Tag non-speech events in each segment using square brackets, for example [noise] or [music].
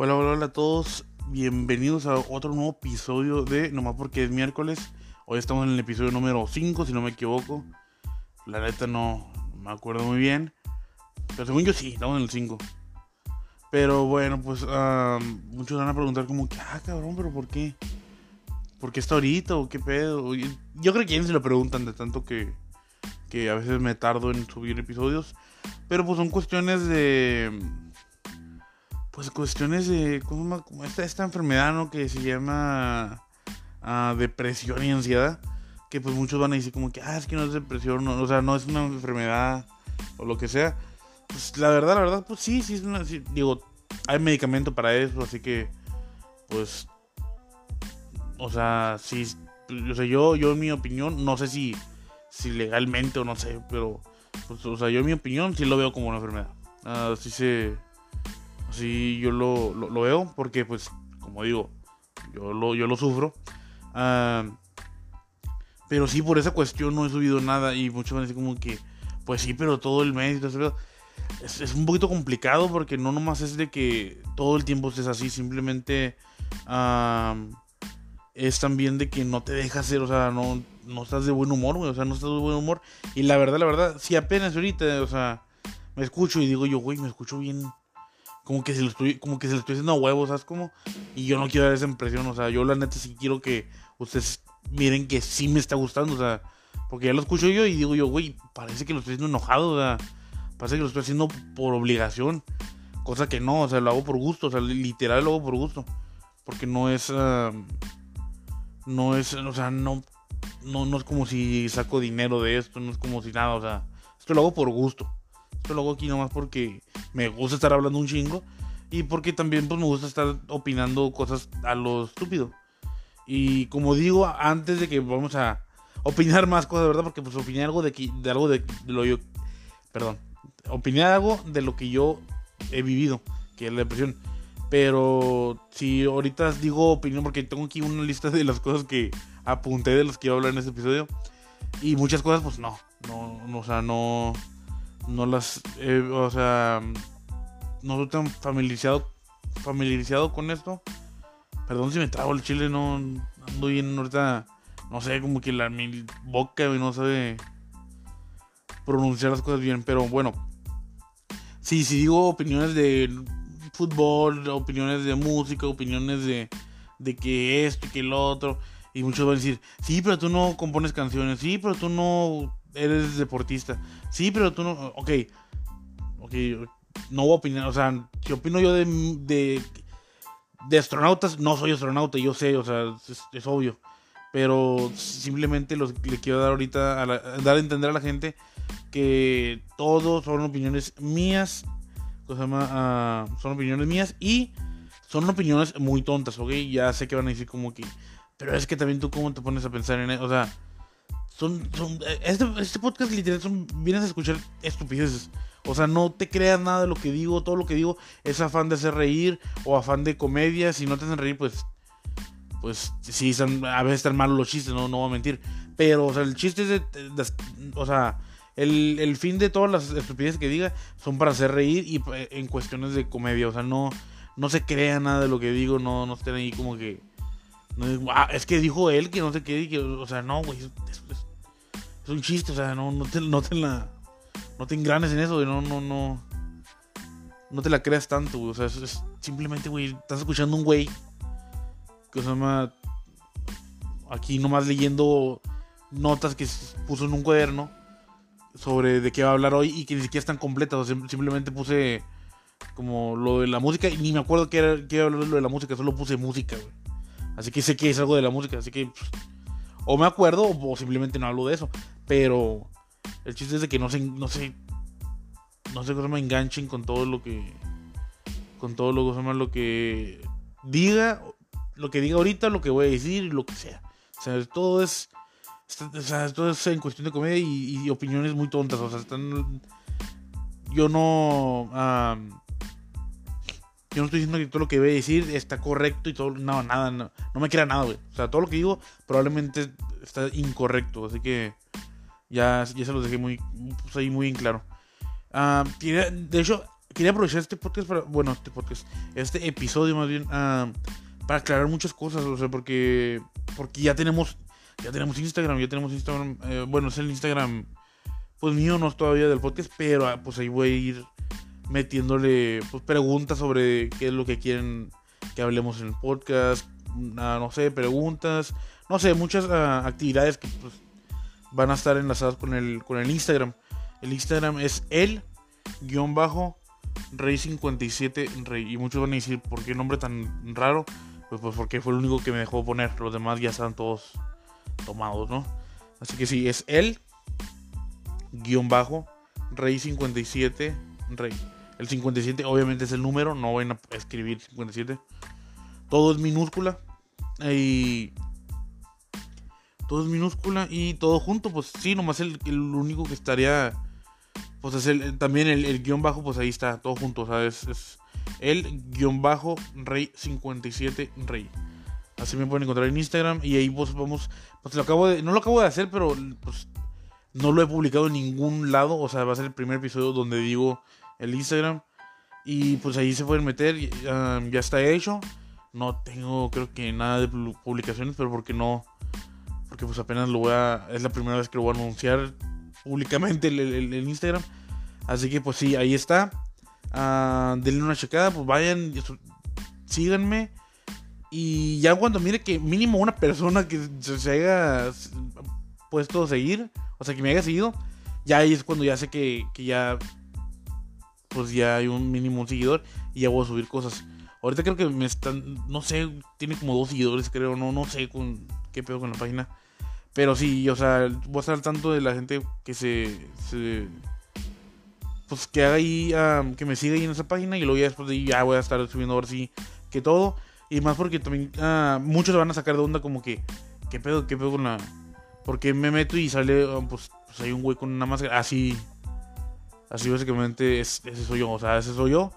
Hola, hola, hola a todos. Bienvenidos a otro nuevo episodio de Nomás porque es miércoles. Hoy estamos en el episodio número 5, si no me equivoco. La neta no, me acuerdo muy bien. Pero según yo sí, estamos en el 5. Pero bueno, pues muchos van a preguntar como que, ah, cabrón, pero ¿por qué? ¿Por qué está ahorita o qué pedo? Yo creo que quienes se lo preguntan de tanto que, que a veces me tardo en subir episodios. Pero pues son cuestiones de pues cuestiones de como esta, esta enfermedad ¿no? que se llama ah, depresión y ansiedad que pues muchos van a decir como que ah es que no es depresión o sea no es una enfermedad o lo que sea pues la verdad la verdad pues sí sí es una digo hay medicamento para eso así que pues o sea sí o sea yo yo en mi opinión no sé si si legalmente o no sé pero pues, o sea yo en mi opinión sí lo veo como una enfermedad así se Así yo lo, lo, veo porque pues, como digo, yo lo, yo lo sufro. Ah, pero sí, por esa cuestión no he subido nada y muchos van a como que, pues sí, pero todo el mes y todo eso. Es, es, un poquito complicado porque no nomás es de que todo el tiempo estés así, simplemente es también de que no te dejas ser, o sea, no, no estás de buen humor, güey, o sea, no estás de buen humor. Y la verdad, la verdad, si apenas ahorita, o sea, me escucho y digo yo, güey, me escucho bien, como que se lo estoy, como que se lo estoy haciendo a huevos, ¿sabes cómo? Y yo no quiero dar esa impresión, o sea, yo la neta sí quiero que ustedes miren que sí me está gustando, o sea, porque ya lo escucho yo y digo yo, güey, parece que lo estoy haciendo enojado, o sea, parece que lo estoy haciendo por obligación, cosa que no, o sea, lo hago por gusto, o sea, literal lo hago por gusto, porque no es, ah, no es, o sea, no, no, no es como si saco dinero de esto, no es como si nada, o sea, esto lo hago por gusto. Lo hago aquí nomás porque me gusta estar hablando un chingo. Y porque también pues, me gusta estar opinando cosas a lo estúpido. Y como digo, antes de que vamos a opinar más cosas, ¿verdad? Porque pues opinar algo de, de algo de, lo yo... Perdón. Opinar algo de lo que yo he vivido, que es la depresión. Pero si ahorita digo opinión, porque tengo aquí una lista de las cosas que apunté de las que iba a hablar en este episodio. Y muchas cosas, pues no. No, no o sea, no no las, eh, o sea, no estoy tan familiarizado, familiarizado con esto. Perdón si me trago el chile, no ando bien ahorita, no sé, como que la mi boca no sabe pronunciar las cosas bien, pero bueno. Sí, si digo opiniones de fútbol, opiniones de música, opiniones de, de que esto y que lo otro. Y muchos van a decir, sí, pero tú no compones canciones, sí, pero tú no eres deportista. Sí, pero tú no. Ok. Ok. No voy a opinar. O sea, si opino yo de, de, astronautas, no soy astronauta, yo sé, o sea, es, obvio. Pero simplemente le quiero dar ahorita, a dar a entender a la gente que todos son opiniones mías. Ah, son opiniones mías y son opiniones muy tontas, ¿ok? Ya sé que van a decir como que... Pero es que también tú cómo te pones a pensar en eso. O sea, son, son este, este, podcast literal son, vienes a escuchar estupideces. O sea, no te creas nada de lo que digo, todo lo que digo es afán de hacer reír o afán de comedia. Si no te hacen reír, pues, pues sí, a veces están malos los chistes, no, no voy a mentir. Pero, o sea, el chiste es de, o sea, el, el, fin de todas las estupideces que diga son para hacer reír y eh, en cuestiones de comedia. O sea, no, no se crea nada de lo que digo, no, no estén ahí como que... No, ah, es que dijo él que no sé qué, o sea, no, güey, es un chiste, o sea, no, no, te, no te la. No te engranes en eso, güey. No, no, no. No te la creas tanto, güey. O sea, es, simplemente, güey, estás escuchando un güey que se llama. Aquí nomás leyendo notas que puso en un cuaderno sobre de qué va a hablar hoy y que ni siquiera están completas. O sea, simplemente puse como lo de la música y ni me acuerdo que era iba a hablar de lo de la música, solo puse música, güey. Así que sé que es algo de la música, así que pues, o me acuerdo o, simplemente no hablo de eso. Pero el chiste es de que no se, no sé, no cómo me enganchen con todo lo que, con todo lo que, lo que diga, lo que diga ahorita, lo que voy a decir, lo que sea. O sea, todo es, o sea, todo es en cuestión de comedia y, opiniones muy tontas. O sea, están, yo no, yo no estoy diciendo que todo lo que voy a decir está correcto y todo. No, nada, no, no me crea nada, güey. O sea, todo lo que digo probablemente está incorrecto. Así que ya, ya se los dejé muy, pues ahí muy en claro. Ah, de hecho, quería aprovechar este podcast para, bueno, este podcast, este episodio más bien, ah, para aclarar muchas cosas, o sea, porque, porque ya tenemos, ya tenemos Instagram, ya tenemos Instagram, eh, bueno, es el Instagram, pues mío, no es todavía del podcast, pero ah, pues ahí voy a ir metiéndole pues, preguntas sobre qué es lo que quieren que hablemos en el podcast, ah, no sé, preguntas, no sé, muchas actividades que pues, van a estar enlazadas con el, con el Instagram. El Instagram es el guion bajo Rey 57 Rey. Y muchos van a decir, ¿por qué nombre tan raro? Pues, pues porque fue el único que me dejó poner. Los demás ya están todos tomados, ¿no? Así que sí, es el guion bajo Rey 57 Rey. El 57 obviamente es el número, no van a escribir 57. Todo es minúscula. Y todo es minúscula y todo junto, pues sí, nomás el, el único que estaría, pues es el, también el, guion bajo, pues ahí está, todo junto, o sea, es, el guion bajo rey 57 rey. Así me pueden encontrar en Instagram y ahí pues vamos, pues lo acabo de, no lo acabo de hacer, pero pues no lo he publicado en ningún lado, o sea, va a ser el primer episodio donde digo el Instagram y pues ahí se pueden meter, ya está hecho. No tengo creo que nada de publicaciones, pero porque no porque pues apenas lo voy a, es la primera vez que lo voy a anunciar públicamente el, Instagram. Así que pues sí, ahí está. Uh, denle una checada, pues vayan, síganme. Y ya cuando mire que mínimo una persona que se, haya puesto a seguir, o sea, que me haya seguido, ya ahí es cuando ya sé que, que ya, pues ya hay un mínimo un seguidor y ya voy a subir cosas. Ahorita creo que me están, no sé, tiene como dos seguidores, creo, no, no sé con qué pedo con la página. Pero sí, o sea, voy a estar al tanto de la gente que se. pues que haga ahí, que me siga ahí en esa página y luego ya después de ahí ya voy a estar subiendo ahora sí que todo. Y más porque también uh, muchos se van a sacar de onda como que, ¿qué pedo, qué pedo con la. Porque me meto y sale, pues, pues hay un güey con una máscara. Así. Así básicamente ese soy yo, o sea, ese soy yo.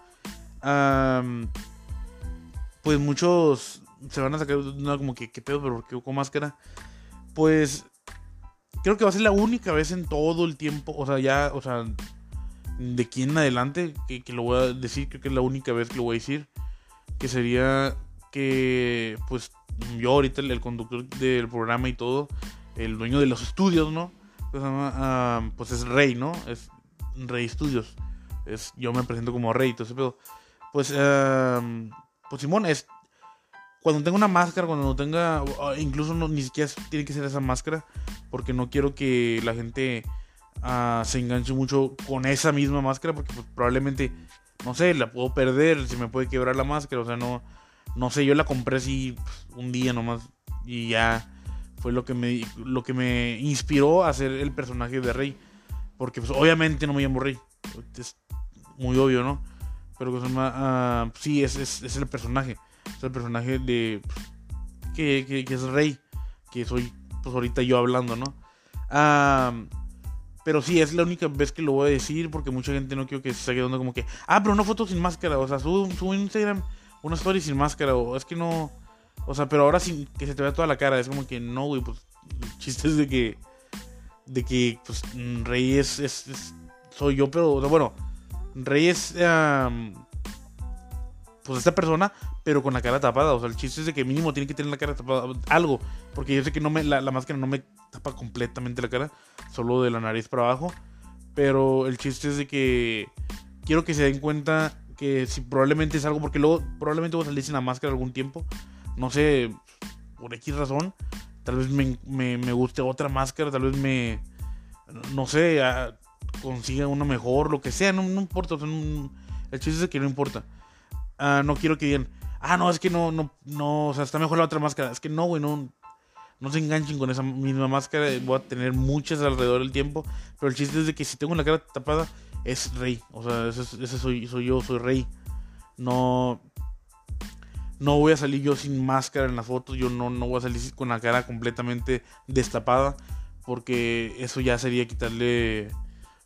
pues muchos se van a sacar de onda como que, ¿qué pedo, pero por qué con máscara? Pues creo que va a ser la única vez en todo el tiempo, o sea, ya, o sea, de aquí en adelante, que, lo voy a decir, creo que es la única vez que lo voy a decir, que sería que, pues, yo ahorita el, conductor del programa y todo, el dueño de los estudios, ¿no? Pues, pues es Rey, ¿no? Es Rey Studios. Es, yo me presento como Rey, entonces, pero, pues, pues Simón es cuando tenga una máscara, cuando no tenga, incluso no, ni siquiera tiene que ser esa máscara, porque no quiero que la gente uh, se enganche mucho con esa misma máscara, porque pues, probablemente, no sé, la puedo perder, si me puede quebrar la máscara, o sea, no, no sé, yo la compré así pues, un día nomás y ya fue lo que me, lo que me inspiró a hacer el personaje de Rey, porque pues obviamente no me llamo Rey, es muy obvio, ¿no? Pero uh, sí, es, es, es el personaje es el personaje de. Que, que, es rey. Que soy, pues ahorita yo hablando, ¿no? pero sí, es la única vez que lo voy a decir. Porque mucha gente no quiero que se quedando como que. Ah, pero una foto sin máscara. O sea, subo, subo Instagram una story sin máscara. O es que no. O sea, pero ahora sin que se te vea toda la cara. Es como que no, güey. Pues chistes de que. De que, pues, Rey es. es, soy yo, pero. bueno, Rey es pues esta persona, pero con la cara tapada. O sea, el chiste es de que mínimo tiene que tener la cara tapada. Algo. Porque yo sé que no me, la, máscara no me tapa completamente la cara. Solo de la nariz para abajo. Pero el chiste es de que quiero que se den cuenta que si probablemente es algo. Porque luego probablemente voy a salir sin la máscara algún tiempo. No sé, por X razón. Tal vez me, me, guste otra máscara. Tal vez me. No sé, consiga una mejor. Lo que sea. No, no importa. el chiste es que no importa. Ah, no quiero que digan, ah, no, es que no, no, no, o sea, está mejor la otra máscara. Es que no, güey, no, no se enganchen con esa misma máscara. Voy a tener muchas alrededor del tiempo. Pero el chiste es de que si tengo la cara tapada, es rey. O sea, ese, soy, soy yo, soy rey. No. No voy a salir yo sin máscara en las fotos. Yo no, no voy a salir con la cara completamente destapada. Porque eso ya sería quitarle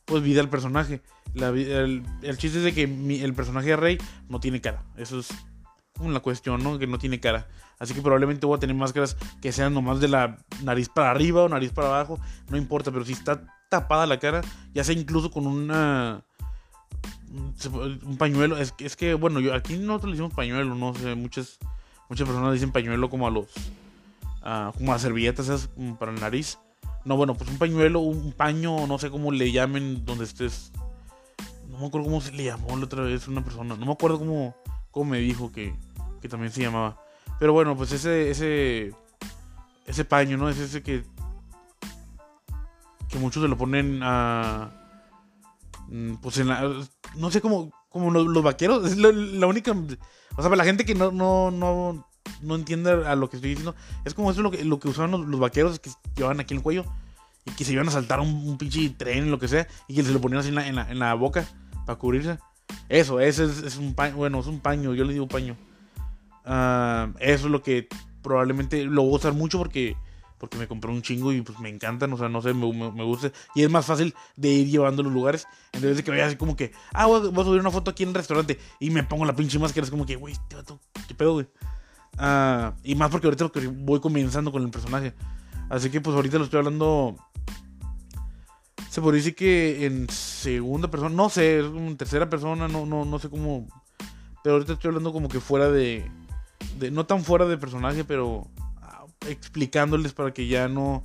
pues vida al personaje. el, chiste es de que el personaje de Rey no tiene cara. Eso es una cuestión, ¿no? Que no tiene cara. Así que probablemente voy a tener máscaras que sean nomás de la nariz para arriba o nariz para abajo. No importa, pero si está tapada la cara, ya sea incluso con una un pañuelo. Es, que, bueno, yo aquí nosotros le decimos pañuelo, no sé, muchas, muchas personas dicen pañuelo como a los, como a servilletas esas, para el nariz. No, bueno, pues un pañuelo, un paño, no sé cómo le llamen donde estés. No me acuerdo cómo se le llamó la otra vez una persona. No me acuerdo cómo, cómo me dijo que, que también se llamaba. Pero bueno, pues ese, ese, ese paño, ¿no? Es ese que, que muchos se lo ponen a, mm, pues en la, no sé cómo, como los, vaqueros, es la, única, o sea, para la gente que no, no, no, no entiende a lo que estoy diciendo, es como eso lo que, lo que usaban los, vaqueros que llevaban aquí el cuello y que se iban a saltar un, pinche tren, lo que sea, y que se lo ponían así en la, en la, boca para cubrirse. Eso, ese es, un paño, bueno, es un paño, yo le digo paño. Ah, eso es lo que probablemente lo voy a usar mucho porque porque me compré un chingo y pues me encantan, o sea, no sé, me, me, gusta. Y es más fácil de ir llevando los lugares. En vez de que vaya así como que, ah, voy, a subir una foto aquí en el restaurante y me pongo la pinche máscara, es como que, güey, ¿qué pedo, güey? Ah, y más porque ahorita voy comenzando con el personaje. Así que pues ahorita lo estoy hablando. Se podría decir que en segunda persona, no sé, en tercera persona, no, no, no sé cómo. Pero ahorita estoy hablando como que fuera de, No tan fuera de personaje, pero explicándoles para que ya no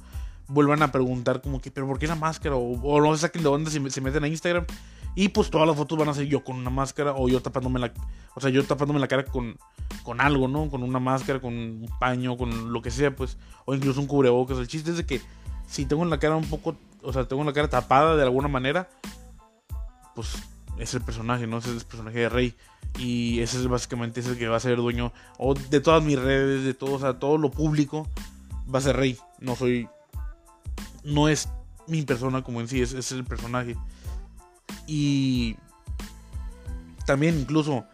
vuelvan a preguntar como que, pero ¿por qué la máscara? O, no se saquen de onda si se meten a Instagram. Y pues todas las fotos van a ser yo con una máscara o yo tapándome la, o sea, yo tapándome la cara con, con algo, ¿no? Con una máscara, con un paño, con lo que sea, pues, o incluso un cubrebocas. El chiste es de que si tengo la cara un poco, o sea, tengo la cara tapada de alguna manera, pues es el personaje, ¿no? Es el personaje de Rey. Y ese es básicamente ese que va a ser dueño o de todas mis redes, de todo, o sea, todo lo público va a ser Rey. No soy. No es mi persona como en sí, es, es el personaje. Y también incluso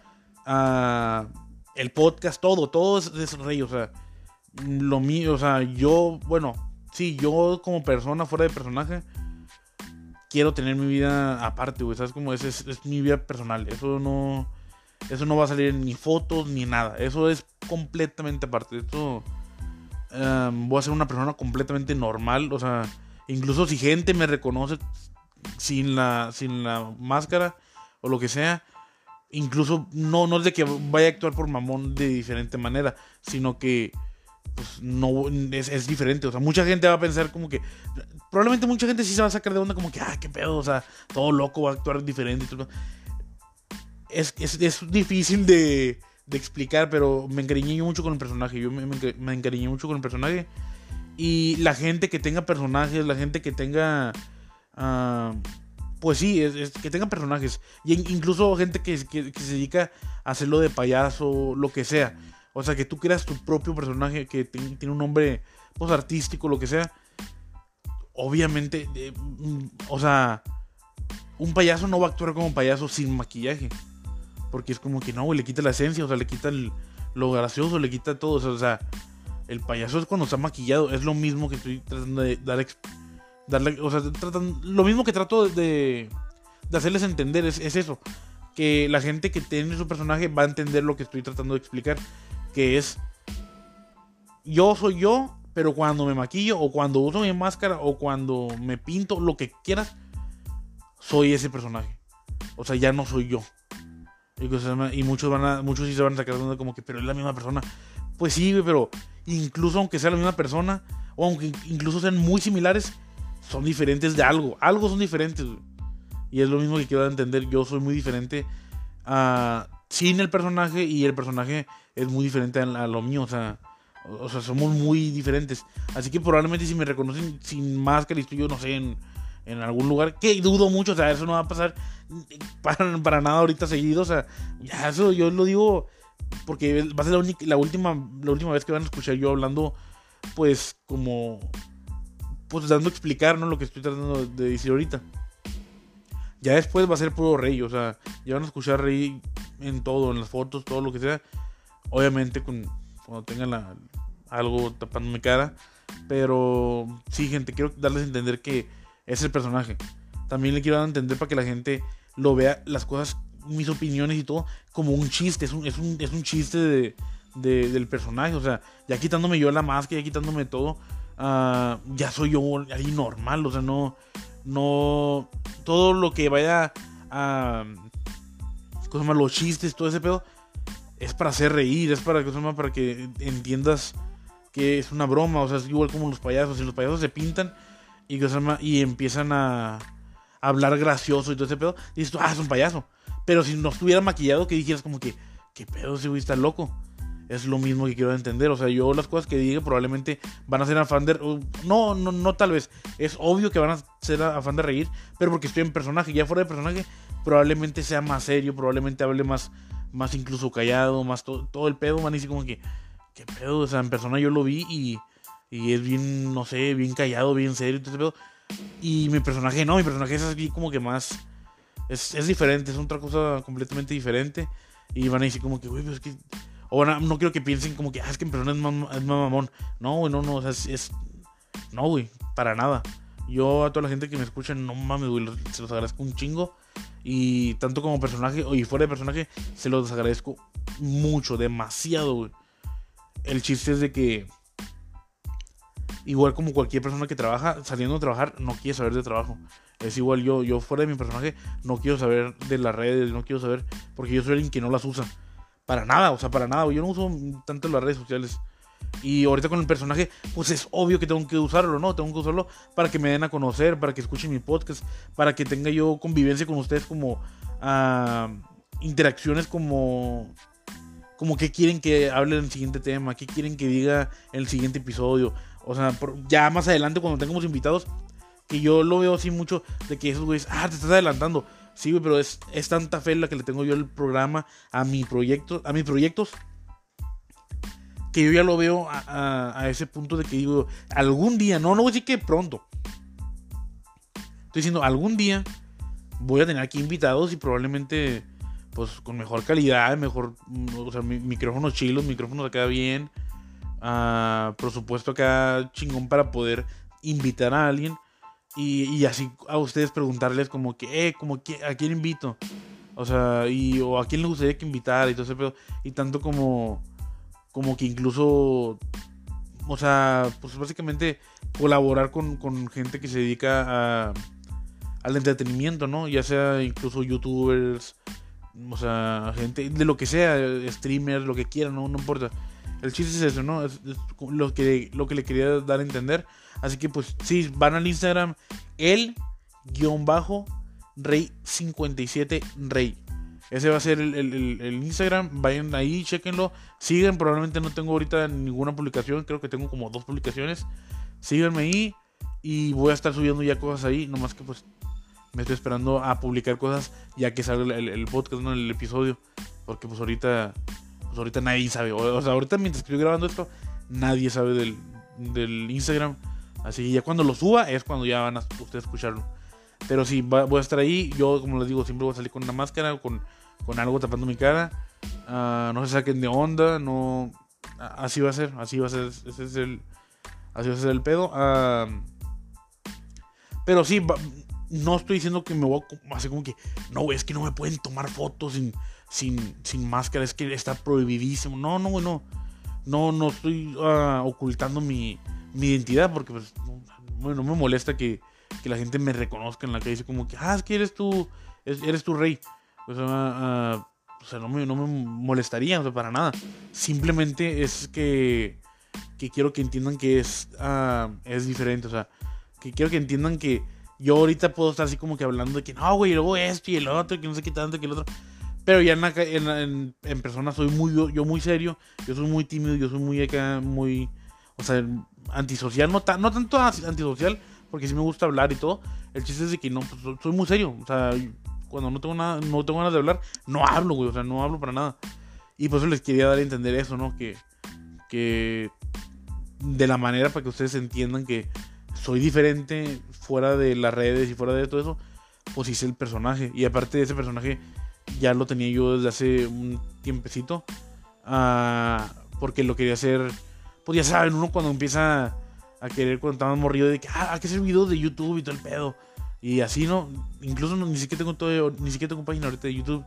uh, el podcast, todo, todo es, es, Rey. O sea, lo mío, o sea, yo, bueno, sí, yo como persona fuera de personaje quiero tener mi vida aparte, güey. ¿Sabes cómo es? es? mi vida personal. Eso no. Eso no va a salir ni fotos ni nada. Eso es completamente aparte. Esto. Em, voy a ser una persona completamente normal. O sea, incluso si gente me reconoce sin la, sin la máscara o lo que sea. Incluso no, no es de que vaya a actuar por mamón de diferente manera, sino que pues no es, es, diferente. O sea, mucha gente va a pensar como que. Probablemente mucha gente sí se va a sacar de onda como que, ah, qué pedo, o sea, todo loco va a actuar diferente. Es, es, es difícil de, explicar, pero me encariñé mucho con el personaje. Yo me, me, encariñé mucho con el personaje. Y la gente que tenga personajes, la gente que tenga. Uh, pues sí, es, que tenga personajes. Y incluso gente que, que, que se dedica a hacerlo de payaso, lo que sea o sea, que tú creas tu propio personaje que tiene un nombre pues, artístico, lo que sea. Obviamente, mm, o sea, un payaso no va a actuar como payaso sin maquillaje. Porque es como que no, le quita la esencia, o sea, le quita lo gracioso, le quita todo. O sea, el payaso es cuando está maquillado. Es lo mismo que estoy tratando de dar, darle. O sea, lo mismo que trato de, de hacerles entender es eso. Que la gente que tiene su personaje va a entender lo que estoy tratando de explicar que es yo soy yo, pero cuando me maquillo o cuando uso mi máscara o cuando me pinto, lo que quieras, soy ese personaje. O sea, ya no soy yo. Y, muchos van a, muchos sí se van a sacar como que, pero es la misma persona. Pues sí, pero incluso aunque sea la misma persona, o aunque incluso sean muy similares, son diferentes de algo. Algo son diferentes. Y es lo mismo que quiero entender. Yo soy muy diferente a, sin el personaje y el personaje es muy diferente a, lo mío, o sea, o, sea, somos muy diferentes. Así que probablemente si me reconocen sin máscara y estoy yo, no sé, en, en algún lugar, que dudo mucho, o sea, eso no va a pasar para, para nada ahorita seguido, o sea, ya eso yo lo digo porque va a ser la, única, la, última, la última vez que van a escuchar yo hablando, pues como, pues dando a explicar, ¿no? Lo que estoy tratando de decir ahorita. Ya después va a ser puro rey, o sea, ya van a escuchar rey en todo, en las fotos, todo lo que sea. Obviamente con, cuando tengan algo tapando mi cara. Pero sí, gente, quiero darles a entender que es el personaje. También le quiero dar a entender para que la gente lo vea las cosas, mis opiniones y todo, como un chiste. Es un, es un, es un chiste de, del personaje. O sea, ya quitándome yo la máscara, ya quitándome todo, uh, ya soy yo ahí normal. O sea, no, no, todo lo que vaya a cosas más los chistes, todo ese pedo, es para hacer reír, es para, más para que entiendas que es una broma, o sea, es igual como los payasos, si los payasos se pintan y, y empiezan a, hablar gracioso y todo ese pedo, dices tú, ah, es un payaso. Pero si no estuviera maquillado, que dijeras como que, ¿qué pedo ese güey está loco? Es lo mismo que quiero entender. O sea, yo las cosas que diga probablemente van a ser afán de. No, no, no, tal vez. Es obvio que van a ser afán de reír, pero porque estoy en personaje. Ya fuera de personaje, probablemente sea más serio, probablemente hable más, más incluso callado, más todo el pedo. Y así como que, ¿qué pedo? O sea, en persona yo lo vi y, y es bien, no sé, bien callado, bien serio, todo ese pedo. Y mi personaje no, mi personaje es así como que más. Es, es diferente, es otra cosa completamente diferente. Y van a decir como que, güey, pero es que. O no quiero que piensen como que, ah, es que en persona es más, mamón. No, güey, no, no, o sea, es. no, güey, para nada. Yo a toda la gente que me escucha, no mames, güey, se los agradezco un chingo. Y tanto como personaje y fuera de personaje, se los agradezco mucho, demasiado, güey. El chiste es de que igual como cualquier persona que trabaja, saliendo a trabajar, no quiere saber de trabajo. Es igual yo, yo fuera de mi personaje, no quiero saber de las redes, no quiero saber, porque yo soy alguien que no las usa. Para nada, o sea, para nada. Yo no uso tanto las redes sociales. Y ahorita con el personaje, pues es obvio que tengo que usarlo, ¿no? Tengo que usarlo para que me den a conocer, para que escuchen mi podcast, para que tenga yo convivencia con ustedes como uh, interacciones como como qué quieren que hable en el siguiente tema, qué quieren que diga el siguiente episodio. O sea, ya más adelante cuando tengamos invitados, que yo lo veo así mucho de que esos güeyes, ah, te estás adelantando. Sí, güey, pero es, es tanta fe la que le tengo yo el programa a mi proyecto, a mis proyectos, que yo ya lo veo a, ese punto de que digo, algún día, no, no voy a decir que pronto. Estoy diciendo, algún día voy a tener aquí invitados y probablemente, pues, con mejor calidad, mejor, o sea, micrófonos chilos, micrófonos acá bien por supuesto acá chingón para poder invitar a alguien y, así a ustedes preguntarles como que, eh, como que, ¿a quién invito? O sea, y, o a quién le gustaría que invitara y todo ese pedo. Y tanto como, como que incluso, o sea, pues básicamente colaborar con, con gente que se dedica a, al entretenimiento, ¿no? Ya sea incluso youtubers, o sea, gente de lo que sea, streamers, lo que quieran, no, no importa. El chiste es eso, ¿no? Es, lo, que, lo que le quería dar a entender. Así que pues sí, van al Instagram el guion bajo rey 57 rey. Ese va a ser el, Instagram. Vayan ahí, chequenlo. Siguen, probablemente no tengo ahorita ninguna publicación. Creo que tengo como dos publicaciones. Síganme ahí. Y voy a estar subiendo ya cosas ahí. Nomás que pues me estoy esperando a publicar cosas ya que salga el, podcast, ¿no? El episodio. Porque pues ahorita pues, ahorita nadie sabe. O, sea, ahorita mientras estoy grabando esto, nadie sabe del, del Instagram. Así que ya cuando lo suba es cuando ya van a ustedes escucharlo. Pero sí, voy a estar ahí. Yo, como les digo, siempre voy a salir con una máscara o con, con algo tapando mi cara. Ah, no se saquen de onda. No. Así va a ser. Así va a ser. Ese es el. Así va a ser el pedo. Ah, pero sí, no estoy diciendo que me voy a hacer como que. No, es que no me pueden tomar fotos sin sin, sin máscara, es que está prohibidísimo. No, no, no. No, no estoy uh, ocultando mi, mi, identidad porque, pues, no, bueno, me molesta que, que, la gente me reconozca en la calle. Como que, ah, es que eres tú, eres tu rey. O sea, uh, o sea no, me, no me molestaría, o sea, para nada. Simplemente es que, que quiero que entiendan que es, uh, es diferente. O sea, que quiero que entiendan que yo ahorita puedo estar así como que hablando de que no, güey, luego esto y el otro, que no sé qué tanto, que el otro. Pero ya en, en, persona soy muy, yo muy serio, yo soy muy tímido, yo soy muy acá, muy, o sea, antisocial, no, no tanto antisocial, porque sí me gusta hablar y todo. El chiste es de que no, pues, soy muy serio, o sea, cuando no tengo nada, no tengo ganas de hablar, no hablo, güey, o sea, no hablo para nada. Y por eso les quería dar a entender eso, ¿no? Que, que de la manera para que ustedes entiendan que soy diferente fuera de las redes y fuera de todo eso, pues hice el personaje. Y aparte de ese personaje, ya lo tenía yo desde hace un tiempecito. Uh, porque lo quería hacer. Pues ya saben, uno cuando empieza a querer, cuando estaba morrido de que, ah, hay que hacer videos de YouTube y todo el pedo. Y así, ¿no? Incluso ni siquiera tengo todo, ni siquiera tengo página ahorita de YouTube.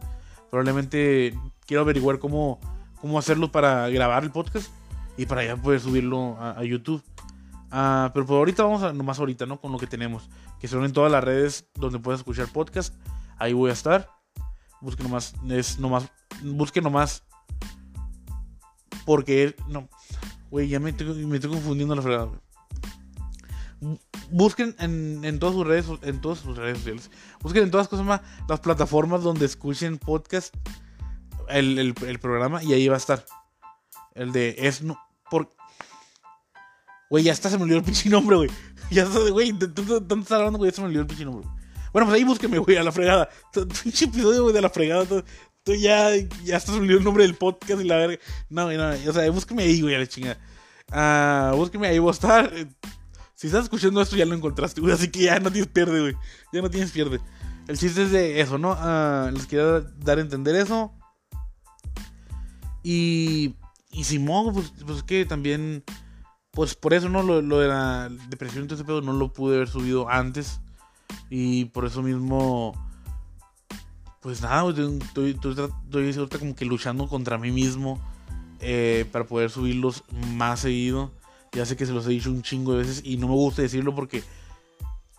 Probablemente quiero averiguar cómo, cómo hacerlo para grabar el podcast y para ya poder subirlo a, YouTube. Uh, pero por ahorita vamos a, nomás ahorita, ¿no? Con lo que tenemos. Que son en todas las redes donde puedes escuchar podcast. Ahí voy a estar. Busque nomás. Es nomás. Busque nomás. Porque. No. Güey, ya me estoy, confundiendo la fregada, Busquen en, todas sus redes, en todas sus redes sociales. Busquen en todas cosas más las plataformas donde escuchen podcast, el, programa, y ahí va a estar. El de es no. Por... Güey, ya está, se me olvidó el pinche nombre, güey. [laughs] Ya está, güey, tú estás hablando, güey, ya se me olvidó el pinche nombre. Bueno, pues ahí búsqueme, güey, a la fregada. [laughs] Pinche episodio, güey, de la fregada. Tú ya, ya estás olvidó el nombre del podcast y la verga. No, no, o sea, búsqueme ahí, güey, a la chingada. Ah, búsqueme ahí, voy a estar. Si estás escuchando esto, ya lo encontraste, güey. Así que ya no tienes pierde, güey. Ya no tienes pierde. El chiste es de eso, ¿no? Ah, les quería dar a entender eso. Y. Y Simón, pues, pues que también. Pues por eso, ¿no? Lo, lo de la depresión todo ese pedo no lo pude haber subido antes. Y por eso mismo. Pues nada, estoy, estoy, estoy como que luchando contra mí mismo. Eh, para poder subirlos más seguido. Ya sé que se los he dicho un chingo de veces y no me gusta decirlo porque,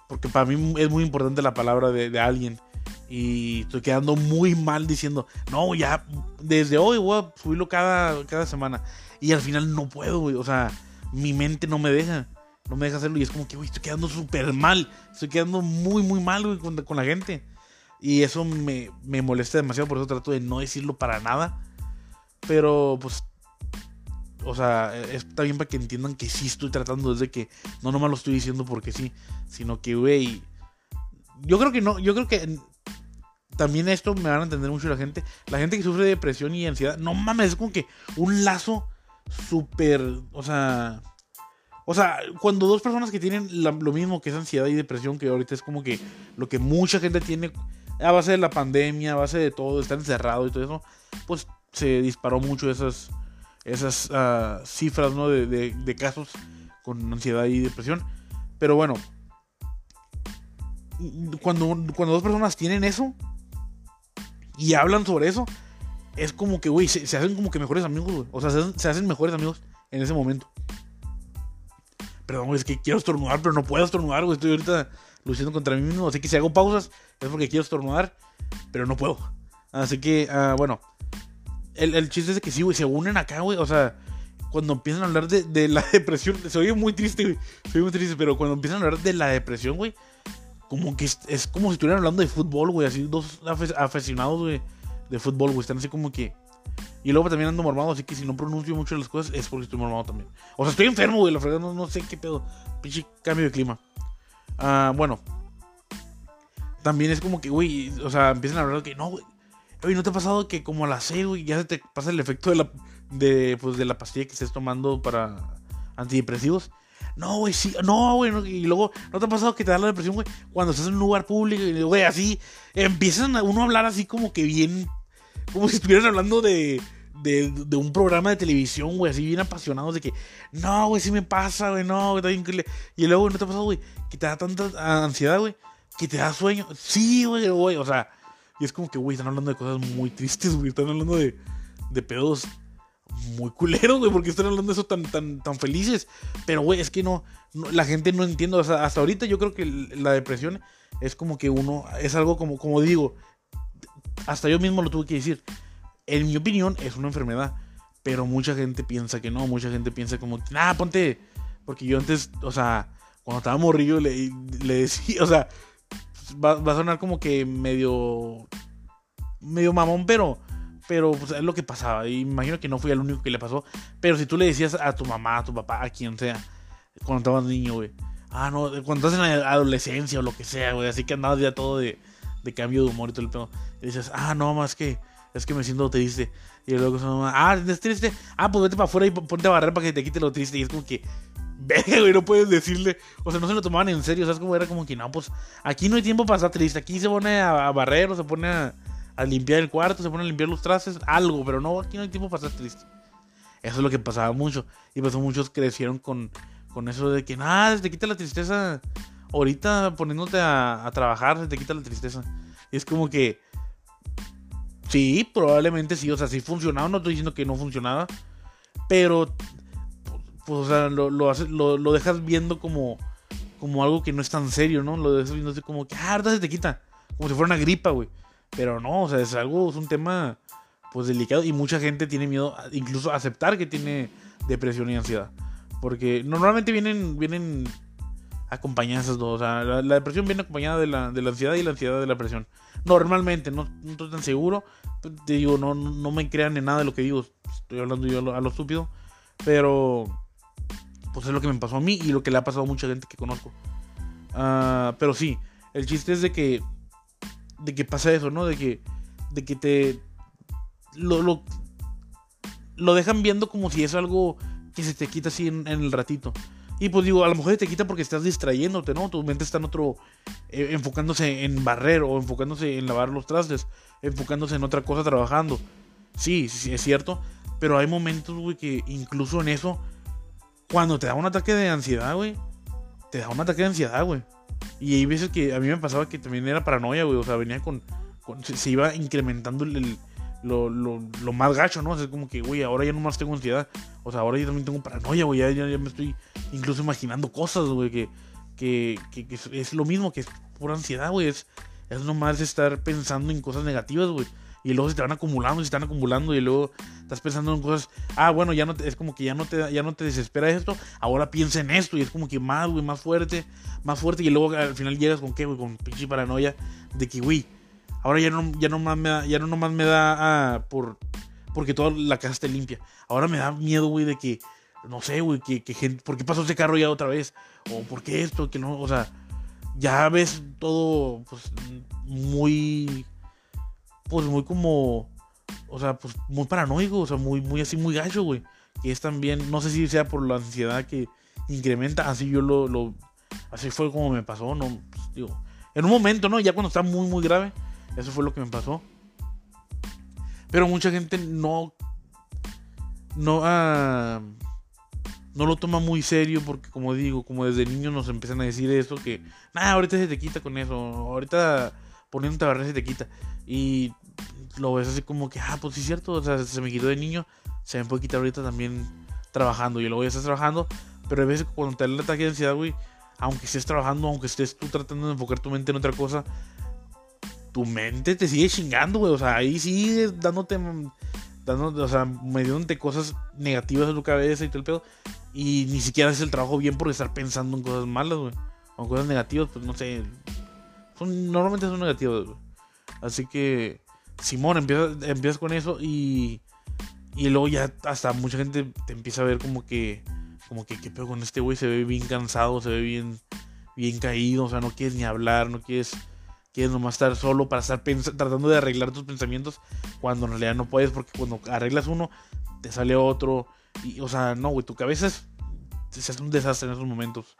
porque para mí es muy importante la palabra de, alguien. Y estoy quedando muy mal diciendo, no, ya, desde hoy voy a subirlo cada, cada semana. Y al final no puedo. O sea, mi mente no me deja. No me deja hacerlo. Y es como que, güey, estoy quedando súper mal. Estoy quedando muy, muy mal, con la gente. Y eso me, me molesta demasiado. Por eso trato de no decirlo para nada. Pero, pues, o sea, está bien para que entiendan que sí estoy tratando desde que no nomás lo estoy diciendo porque sí, sino que, güey, yo creo que no, yo creo que también esto me van a entender mucho la gente. La gente que sufre de depresión y ansiedad, no mames, es como que un lazo súper, o sea, o sea, cuando dos personas que tienen lo mismo que es ansiedad y depresión, que ahorita es como que lo que mucha gente tiene a base de la pandemia, a base de todo, estar encerrado y todo eso, pues se disparó mucho esas esas uh, cifras ¿no? de, de, de, casos con ansiedad y depresión. Pero bueno, cuando, cuando dos personas tienen eso y hablan sobre eso, es como que, güey, se, hacen como que mejores amigos, güey. O sea, se hacen, mejores amigos en ese momento. Perdón, güey, es que quiero estornudar, pero no puedo estornudar, güey. Estoy ahorita luchando contra mí mismo. Así que si hago pausas es porque quiero estornudar, pero no puedo. Así que, uh, bueno, el, chiste es que sí, güey, se unen acá, güey. O sea, cuando empiezan a hablar de, la [laughs] depresión, se oye muy triste, güey. Se oye muy triste, pero cuando empiezan a hablar de la depresión, güey, como que es, como si estuvieran hablando de fútbol, güey. Así, dos aficionados, güey, de fútbol, güey. Están así como que. Y luego también ando mormado, así que si no pronuncio mucho las cosas es porque estoy mormado también. O sea, estoy enfermo, güey, la fregada, no, sé qué pedo. Pinche cambio de clima. Ah, bueno. También es como que, güey, o sea, empiezan a hablar que no, güey ¿no te ha pasado que como a la C, güey, ya se te pasa el efecto de la, de, pues, de la pastilla que estés tomando para antidepresivos? No, güey, sí, no, güey, y luego, ¿no te ha pasado que te da la depresión, güey? Cuando estás en un lugar público y, güey, así, empiezan uno a hablar así como que bien, como si estuvieran hablando de, de, un programa de televisión, güey, así bien apasionados de que, no, güey, sí me pasa, güey, no, güey, está increíble. Y luego, ¿no te ha pasado, güey, que te da tanta ansiedad, güey, que te da sueño? Sí, güey, güey, o sea y es como que, güey, están hablando de cosas muy tristes, güey. Están hablando de, de pedos muy culeros, güey. Porque están hablando de eso tan, tan, tan felices. Pero, güey, es que no, La gente no entiende. O sea, hasta ahorita yo creo que la depresión es como que uno. Es algo como, como digo. Hasta yo mismo lo tuve que decir. En mi opinión, es una enfermedad. Pero mucha gente piensa que no. Mucha gente piensa como, ah, ponte. Porque yo antes, o sea, cuando estaba morrillo, le, le decía, [laughs] o sea va, a sonar como que medio. medio mamón, pero. Pero pues, es lo que pasaba. Y imagino que no fui el único que le pasó. Pero si tú le decías a tu mamá, a tu papá, a quien sea, cuando estabas niño, güey. Ah, no, cuando estás en la adolescencia o lo que sea, güey. Así que andabas ya todo de, de cambio de humor y todo el pedo. Y dices, ah, no, más que es que me siento triste. Y luego, ah, es triste. Ah, pues vete para afuera y ponte a barrer para que te quite lo triste. Y es como que, [laughs] Verga, güey, no puedes decirle. O sea, no se lo tomaban en serio. O sea, es como era como que no, pues aquí no hay tiempo para estar triste. Aquí se pone a, barrer o se pone a, limpiar el cuarto, se pone a limpiar los trastes, algo. Pero no, aquí no hay tiempo para estar triste. Eso es lo que pasaba mucho. Y pues muchos crecieron con, con eso de que nada, te quita la tristeza. Ahorita poniéndote a, trabajar, se te quita la tristeza. Y es como que. Sí, probablemente sí. O sea, sí funcionaba. No estoy diciendo que no funcionaba. Pero pues, o sea, lo, lo, lo, dejas viendo como, como algo que no es tan serio, ¿no? Lo dejas viendo así como que, ah, ahorita se te quita. Como si fuera una gripa, güey. Pero no, o sea, es algo, es un tema pues delicado y mucha gente tiene miedo incluso a aceptar que tiene depresión y ansiedad. Porque normalmente vienen, vienen acompañadas esas dos. O sea, la, depresión viene acompañada de la, de la, ansiedad y la ansiedad de la depresión. Normalmente, no, estoy tan seguro. Te digo, no, no me crean en nada de lo que digo. Estoy hablando yo a lo, estúpido. Pero, pues es lo que me pasó a mí y lo que le ha pasado a mucha gente que conozco. Uh, pero sí, el chiste es de que, de que pasa eso, ¿no? De que, de que te, lo, lo, lo dejan viendo como si es algo que se te quita así en, el ratito. Y pues digo, a lo mejor te quita porque estás distrayéndote, ¿no? Tu mente está en otro, eh, enfocándose en barrer o enfocándose en lavar los trastes, enfocándose en otra cosa trabajando. Sí, sí, es cierto. Pero hay momentos, güey, que incluso en eso, cuando te da un ataque de ansiedad, güey, te da un ataque de ansiedad, güey. Y hay veces que a mí me pasaba que también era paranoia, güey. O sea, venía con. se, iba incrementando el, lo, lo, lo, más gacho, ¿no? es como que, güey, ahora ya no más tengo ansiedad. O sea, ahora yo también tengo paranoia, güey. Ya, ya, me estoy incluso imaginando cosas, güey, que, que, que, es lo mismo, que es pura ansiedad, güey. Es, es nomás estar pensando en cosas negativas, güey. Y luego se te van acumulando, se están acumulando y luego estás pensando en cosas. Ah, bueno, ya no es como que ya no te ya no te desespera esto. Ahora piensa en esto y es como que más, güey, más fuerte, más fuerte. Y luego al final llegas con qué, güey, con pinche paranoia de que, güey, Ahora ya no, ya no más me da, ya no nomás me da ah, por porque toda la casa esté limpia. Ahora me da miedo, güey, de que, no sé, güey, que, que gente, ¿por qué pasó ese carro ya otra vez? O ¿por qué esto? Que no, o sea, ya ves todo, pues, muy, pues, muy como, o sea, pues, muy paranoico, o sea, muy, muy así, muy gacho, güey. Que es también, no sé si sea por la ansiedad que incrementa, así yo lo, lo así fue como me pasó, no, pues, digo, en un momento, ¿no? Ya cuando está muy, muy grave, eso fue lo que me pasó. Pero mucha gente no. No. Ah, no lo toma muy serio porque, como digo, como desde niños nos empiezan a decir eso: que. Nah, ahorita se te quita con eso. Ahorita poniendo barrer se te quita. Y lo ves así como que, ah, pues sí es cierto. O sea, se me quitó de niño. Se me puede quitar ahorita también trabajando. Y luego ya estás trabajando. Pero a veces cuando te da el ataque de ansiedad, güey, aunque estés trabajando, aunque estés tú tratando de enfocar tu mente en otra cosa, tu mente te sigue chingando, güey. O sea, ahí sigue dándote, dándote, o sea, metiéndote cosas negativas en tu cabeza y todo el pedo. Y ni siquiera haces el trabajo bien por estar pensando en cosas malas, güey. O en cosas negativas, pues no sé. Son, normalmente son negativas, güey. Así que, Simón, empiezas, empiezas con eso y. Y luego ya hasta mucha gente te empieza a ver como que. Como que, ¿qué pedo con este güey? Se ve bien cansado, se ve bien. Bien caído, o sea, no quieres ni hablar, no quieres quieres nomás estar solo para estar tratando de arreglar tus pensamientos cuando en realidad no puedes porque cuando arreglas uno te sale otro y o sea no güey tu cabeza es, es un desastre en esos momentos.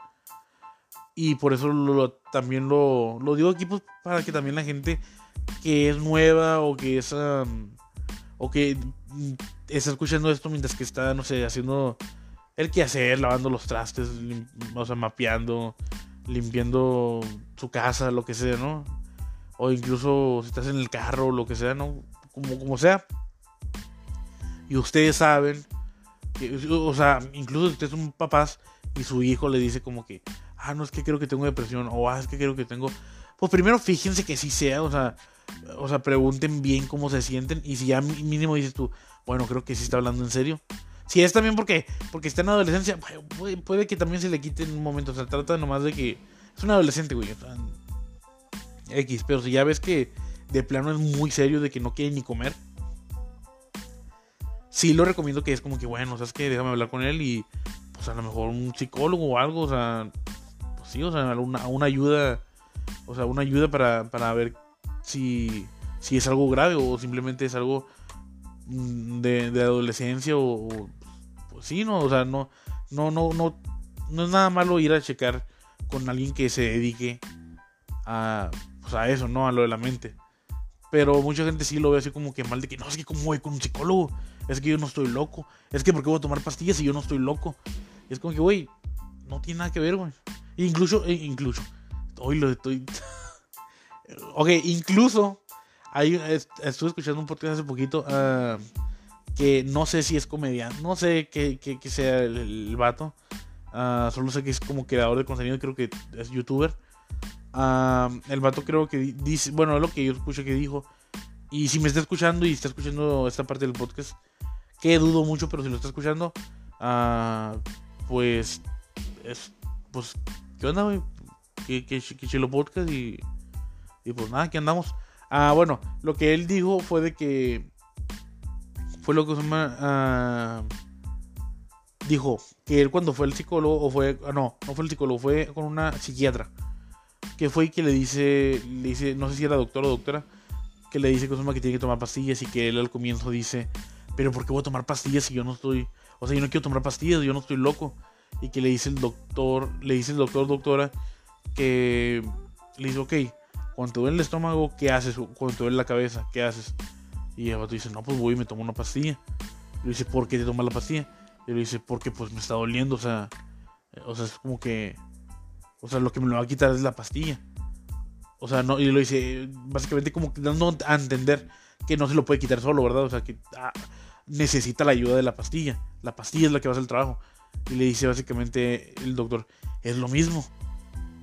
Y por eso también lo, lo, digo aquí pues, para que también la gente que es nueva o que es o que está escuchando esto mientras que está no sé haciendo el quehacer lavando los trastes o sea mapeando limpiando su casa lo que sea no o incluso si estás en el carro o lo que sea, ¿no? Como, como sea. Y ustedes saben, o sea, incluso si ustedes son papás y su hijo le dice como que, ah, no es que creo que tengo depresión, o ah, es que creo que tengo... Pues primero fíjense que sí sea, o sea, o sea, pregunten bien cómo se sienten y si ya mínimo dices tú, bueno, creo que sí está hablando en serio. Si es también porque, porque está en adolescencia, puede, puede, que también se le quite en un momento. O sea, trata nomás de que es un adolescente, güey. X, pero si ya ves que de plano es muy serio de que no quiere ni comer, sí lo recomiendo que es como que, bueno, sabes que déjame hablar con él y pues a lo mejor un psicólogo o algo, o sea, pues sí, o sea, una, una ayuda, o sea, una ayuda para, para ver si, si es algo grave o simplemente es algo mm, de, adolescencia o, pues sí, no, o sea, no, no, no, no, no es nada malo ir a checar con alguien que se dedique a a eso, ¿no? A lo de la mente. Pero mucha gente sí lo ve así como que mal de que no, es que como voy con un psicólogo, es que yo no estoy loco, es que porque voy a tomar pastillas si yo no estoy loco. Y es como que, güey, no tiene nada que ver, güey. Incluso, eh, incluso, hoy lo estoy... [laughs] ok, incluso, hay, estuve escuchando un podcast hace poquito ah, que no sé si es comediante, no sé qué, qué, sea el, vato. Ah, solo sé que es como creador de contenido, creo que es youtuber. Ah, el vato creo que dice, bueno, es lo que yo escuché que dijo. Y si me está escuchando y está escuchando esta parte del podcast, que dudo mucho, pero si lo está escuchando, ah, pues, es, pues, ¿qué onda, güey? Que, que, que chilo podcast y, y pues nada, aquí andamos. Ah, bueno, lo que él dijo fue de que, fue lo que se llama, ah, dijo que él cuando fue el psicólogo, o fue, ah, no, no fue el psicólogo, fue con una psiquiatra, que fue y que le dice, le dice, no sé si era doctor o doctora, que le dice que tiene que tomar pastillas y que él al comienzo dice, pero ¿por qué voy a tomar pastillas si yo no estoy, o sea, yo no quiero tomar pastillas, yo no estoy loco? Y que le dice el doctor, le dice el doctor, doctora, que le dice, ok, cuando te duele el estómago, ¿qué haces? Cuando te duele la cabeza, ¿qué haces? Y el vato dice, no, pues voy y me tomo una pastilla. Le dice, ¿por qué te tomas la pastilla? Y le dice, porque pues me está doliendo, o sea, o sea, es como que, o sea, lo que me lo va a quitar es la pastilla. O sea, no, y lo dice básicamente como dando a entender que no se lo puede quitar solo, ¿verdad? O sea, que ah, necesita la ayuda de la pastilla. La pastilla es la que va a hacer el trabajo. Y le dice básicamente el doctor, es lo mismo.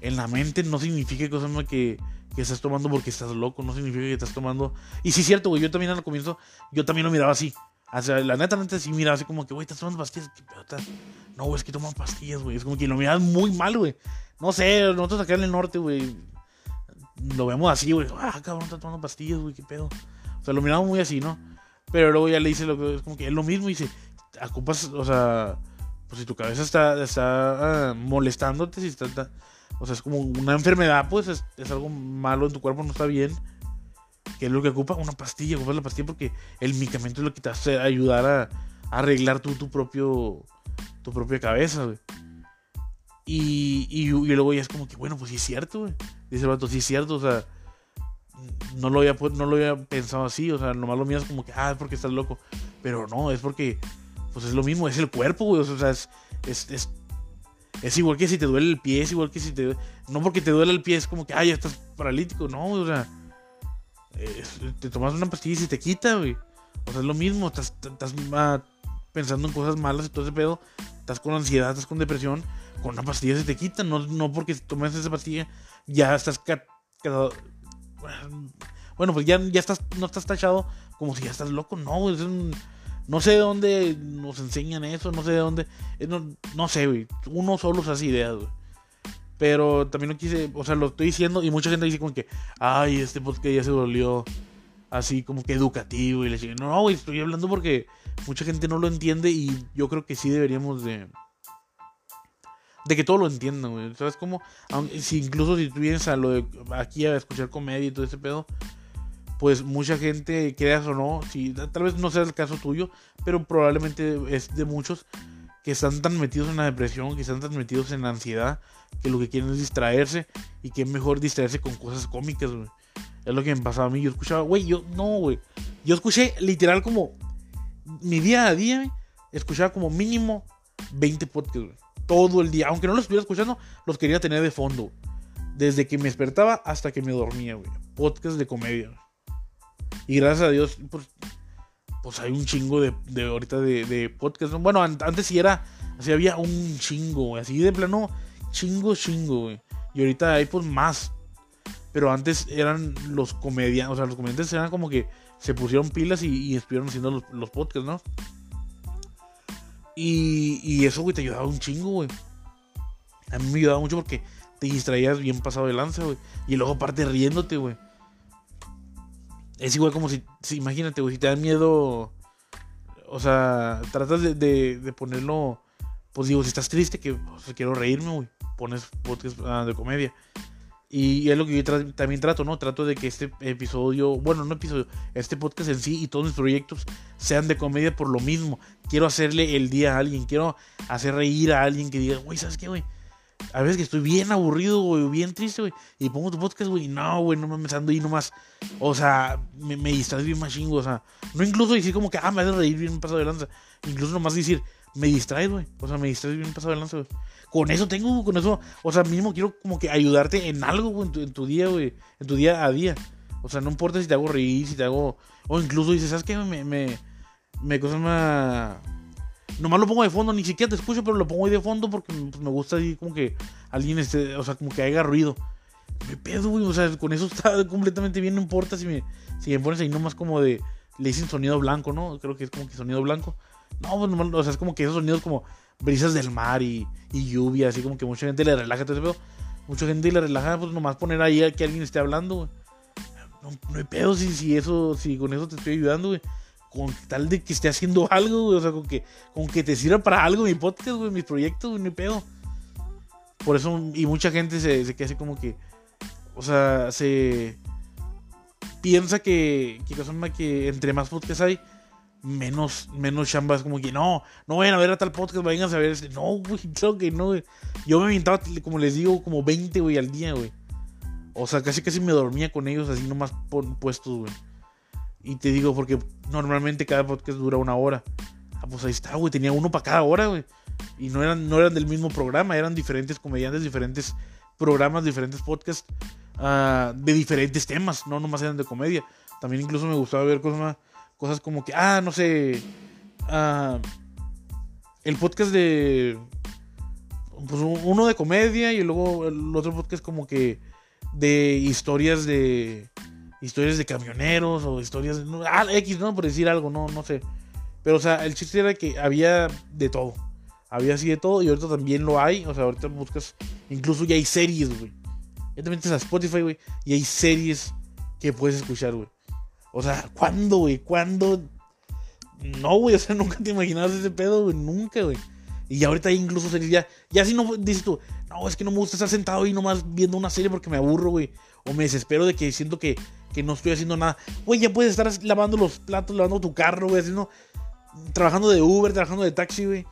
En la mente no significa cosas que, que estás tomando porque estás loco, no significa que estás tomando... Y sí es cierto, güey, yo también al comienzo, yo también lo miraba así. O sea, la neta, neta sí miraba así como que, güey, estás tomando pastillas. No, güey, es que toman pastillas, güey. Es como que lo miraba muy mal, güey. No sé, nosotros acá en el norte, güey lo vemos así, güey. Ah, cabrón, está tomando pastillas, güey, qué pedo. O sea, lo miramos muy así, ¿no? Pero luego ya le dice lo que es como que es lo mismo y dice, ocupas, o sea, pues si tu cabeza está, está ah, molestándote, si está, o sea, es como una enfermedad, pues es, algo malo en tu cuerpo, no está bien. Que es lo que ocupa una pastilla, ocupas la pastilla porque el medicamento es lo que te hace ayudar a, arreglar tú tu propio, tu propia cabeza, güey. Y, y, luego ya es como que, bueno, pues sí es cierto, güey. Dice el vato, sí es cierto, o sea, no lo, había, no lo había pensado así, o sea, nomás lo miras como que, ah, es porque estás loco. Pero no, es porque, pues es lo mismo, es el cuerpo, güey, o sea, es, es, es, igual que si te duele el pie, es igual que si te... No porque te duele el pie, es como que, ah, ya estás paralítico, no, o sea, te tomas una pastilla y se te quita, güey. O sea, es lo mismo, estás, estás pensando en cosas malas y todo ese pedo, estás con ansiedad, estás con depresión, con una pastilla se te quita, no, no porque tomes esa pastilla ya estás quedado. Bueno, pues ya, ya estás, no estás tachado como si ya estás loco, no, no sé de dónde nos enseñan eso, no sé de dónde, no, no sé, güey, uno solo se hace ideas. Pero también no quise, o sea, lo estoy diciendo y mucha gente dice como que, ay, este podcast ya se volvió así como que educativo y le dije, no, estoy hablando porque mucha gente no lo entiende y yo creo que sí deberíamos de que todo lo entiendan, güey. ¿Sabes cómo? si incluso si tú vienes a lo de aquí a escuchar comedia y todo ese pedo, pues mucha gente, creas o no, si tal vez no sea el caso tuyo, pero probablemente es de muchos que están tan metidos en la depresión, que están tan metidos en la ansiedad, que lo que quieren es distraerse y que es mejor distraerse con cosas cómicas, güey. Es lo que me pasaba a mí. Yo escuchaba, güey, yo no, güey. Yo escuché literal como mi día a día, escuchaba como mínimo 20 podcasts, güey todo el día. Aunque no los estuviera escuchando, los quería tener de fondo. Desde que me despertaba hasta que me dormía, güey. Podcast de comedia. Y gracias a Dios, pues, pues hay un chingo de, de ahorita de, de podcast. Bueno, antes sí era, así había un chingo, güey. Así de plano, chingo, chingo, güey. Y ahorita hay pues más. Pero antes eran los comediantes, o sea, los comediantes eran como que se pusieron pilas y, estuvieron haciendo los, podcasts, ¿no? Y, eso, güey, te ayudaba un chingo, güey. A mí me ayudaba mucho porque te distraías bien pasado de lanza, güey. Y luego aparte riéndote, güey. Es igual como si, imagínate, güey, si te da miedo, o sea, tratas de, ponerlo, pues digo, si estás triste, que quiero reírme, güey, pones podcast ah, de comedia. Y es lo que yo también trato, ¿no? Trato de que este episodio, bueno, no episodio, este podcast en sí y todos mis proyectos sean de comedia por lo mismo. Quiero hacerle el día a alguien, quiero hacer reír a alguien que diga, güey, ¿sabes qué, güey? A veces que estoy bien aburrido, güey, bien triste, güey, y pongo tu podcast, güey, no, güey, no me ando ahí nomás. O sea, me, me distraes bien más chingo, o sea, no incluso decir como que, ah, me hace reír bien pasado de lanza. Incluso nomás decir, me distraes, güey. O sea, me distraes bien pasado de lanza, güey con eso tengo, con eso, o sea, mismo quiero como que ayudarte en algo, tu, en tu día, güey, en tu día a día. O sea, no importa si te hago reír, si te hago, o incluso dices, ¿sabes qué? Me, me, me cosas más... Nomás lo pongo de fondo, ni siquiera te escucho, pero lo pongo ahí de fondo porque pues, me gusta así como que alguien esté, o sea, como que haga ruido. me pedo, güey. O sea, con eso está completamente bien. No importa si me, si me pones ahí nomás como de. Le dicen sonido blanco, ¿no? Creo que es como que sonido blanco. No, pues o sea, es como que esos sonidos como brisas del mar y, y lluvia, así como que mucha gente le relaja todo ese pedo. Mucha gente le relaja, pues nomás poner ahí que alguien esté hablando, güey. No, no hay pedo si, si eso, si con eso te estoy ayudando, güey. Con tal de que esté haciendo [laughs] algo, güey. O sea, con que, con que te sirva para algo mi podcast, güey, mis proyectos, güey, no hay pedo. Por eso, y mucha gente se, se queda así como que, o sea, se piensa que, que, que entre más podcasts hay, menos, menos chambas, como que no, no vayan a ver a tal podcast, vayan a ver este. No, güey, [laughs] claro que no, güey. Yo me inventaba, como les digo, como 20, güey, al día, güey. O sea, casi casi me dormía con ellos así nomás puestos, güey. Y te digo, porque normalmente cada podcast dura una hora. Ah, pues ahí está, güey. Tenía uno para cada hora, güey. Y no eran, no eran del mismo programa, eran diferentes comediantes, diferentes programas, diferentes podcasts uh, de diferentes temas, no nomás eran de comedia. También incluso me gustaba ver cosas, cosas como que, ah, no sé, uh, el podcast de, pues uno de comedia y luego el otro podcast como que de historias de, historias de camioneros o historias, de, ah, X, ¿no? Por decir algo, no, no sé. Pero, o sea, el chiste era que había de todo. Había así de todo y ahorita también lo hay. O sea, ahorita buscas. Incluso ya hay series, güey. Ya te metes a Spotify, güey. Y hay series que puedes escuchar, güey. O sea, ¿cuándo, güey? ¿Cuándo? No, güey. O sea, [laughs] nunca te imaginabas ese pedo, güey. Nunca, güey. Y ahorita incluso series ya. Ya si no dices tú, no, es que no me gusta estar sentado ahí nomás viendo una serie porque me aburro, güey. O me desespero de que siento que, que no estoy haciendo nada. Güey, ya puedes estar lavando los platos, lavando tu carro, güey, haciendo. Trabajando de Uber, trabajando de taxi, güey.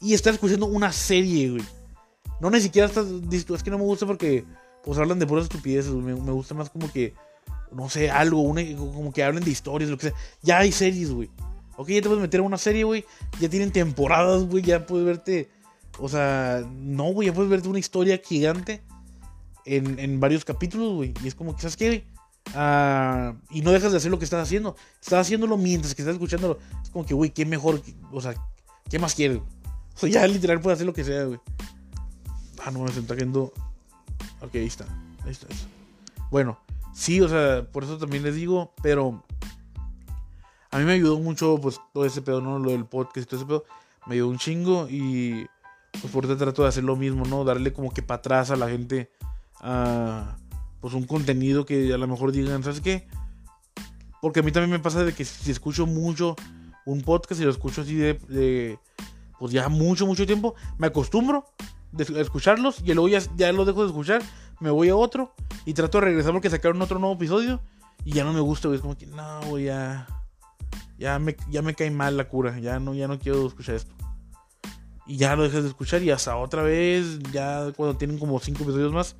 Y estar escuchando una serie, güey. No ni siquiera estás. Dices tú, es que no me gusta porque pues hablan de puras estupideces, me, me, gusta más como que, no sé, algo, como que hablen de historias, lo que sea. Ya hay series, güey. Ok, ya te puedes meter a una serie, güey. Ya tienen temporadas, güey. Ya puedes verte, o sea, no, güey, ya puedes verte una historia gigante en, en varios capítulos, güey. Y es como que, ¿sabes qué, güey? Uh, y no dejas de hacer lo que estás haciendo. Estás haciéndolo mientras que estás escuchándolo. Es como que, güey, qué mejor, o sea, ¿qué más quieres? [laughs] O sea, ya literal puedes hacer lo que sea, güey. Ah, no, me está cayendo Ok, ahí está. Ahí está. Bueno, sí, o sea, por eso también les digo, pero a mí me ayudó mucho, pues, todo ese pedo, ¿no? Lo del podcast y todo ese pedo. Me ayudó un chingo y, pues, por eso trato de hacer lo mismo, ¿no? Darle como que para atrás a la gente, a, pues, un contenido que a lo mejor digan, ¿sabes qué? Porque a mí también me pasa de que si escucho mucho un podcast y lo escucho así de, pues, ya mucho, mucho tiempo, me acostumbro de escucharlos y luego ya, ya lo dejo de escuchar, me voy a otro y trato de regresar porque sacaron otro nuevo episodio y ya no me gusta, güey. Es como que, no, güey, ya. Ya me, ya me cae mal la cura, ya no, ya no quiero escuchar esto. Y ya lo dejas de escuchar y hasta otra vez, ya cuando tienen como cinco episodios más,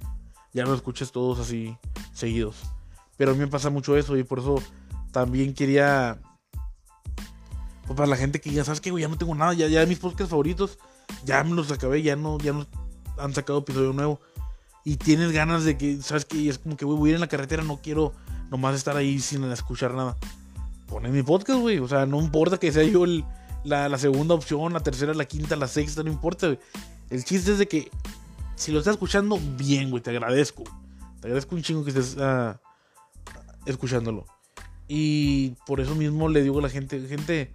ya lo escuchas todos así seguidos. Pero a mí me pasa mucho eso y por eso también quería. Pues para la gente que ya sabes que, güey, ya no tengo nada, ya, ya mis podcasts favoritos ya me los acabé, ya no, ya no han sacado episodio nuevo. Y tienes ganas de que, ¿sabes que Es como que, voy a ir en la carretera, no quiero nomás estar ahí sin escuchar nada. Ponen mi podcast, güey. O sea, no importa que sea yo la, segunda opción, la tercera, la quinta, la sexta, no importa, güey. El chiste es de que si lo estás escuchando, bien, güey, te agradezco. Te agradezco un chingo que estés uh, escuchándolo. Y por eso mismo le digo a la gente, gente,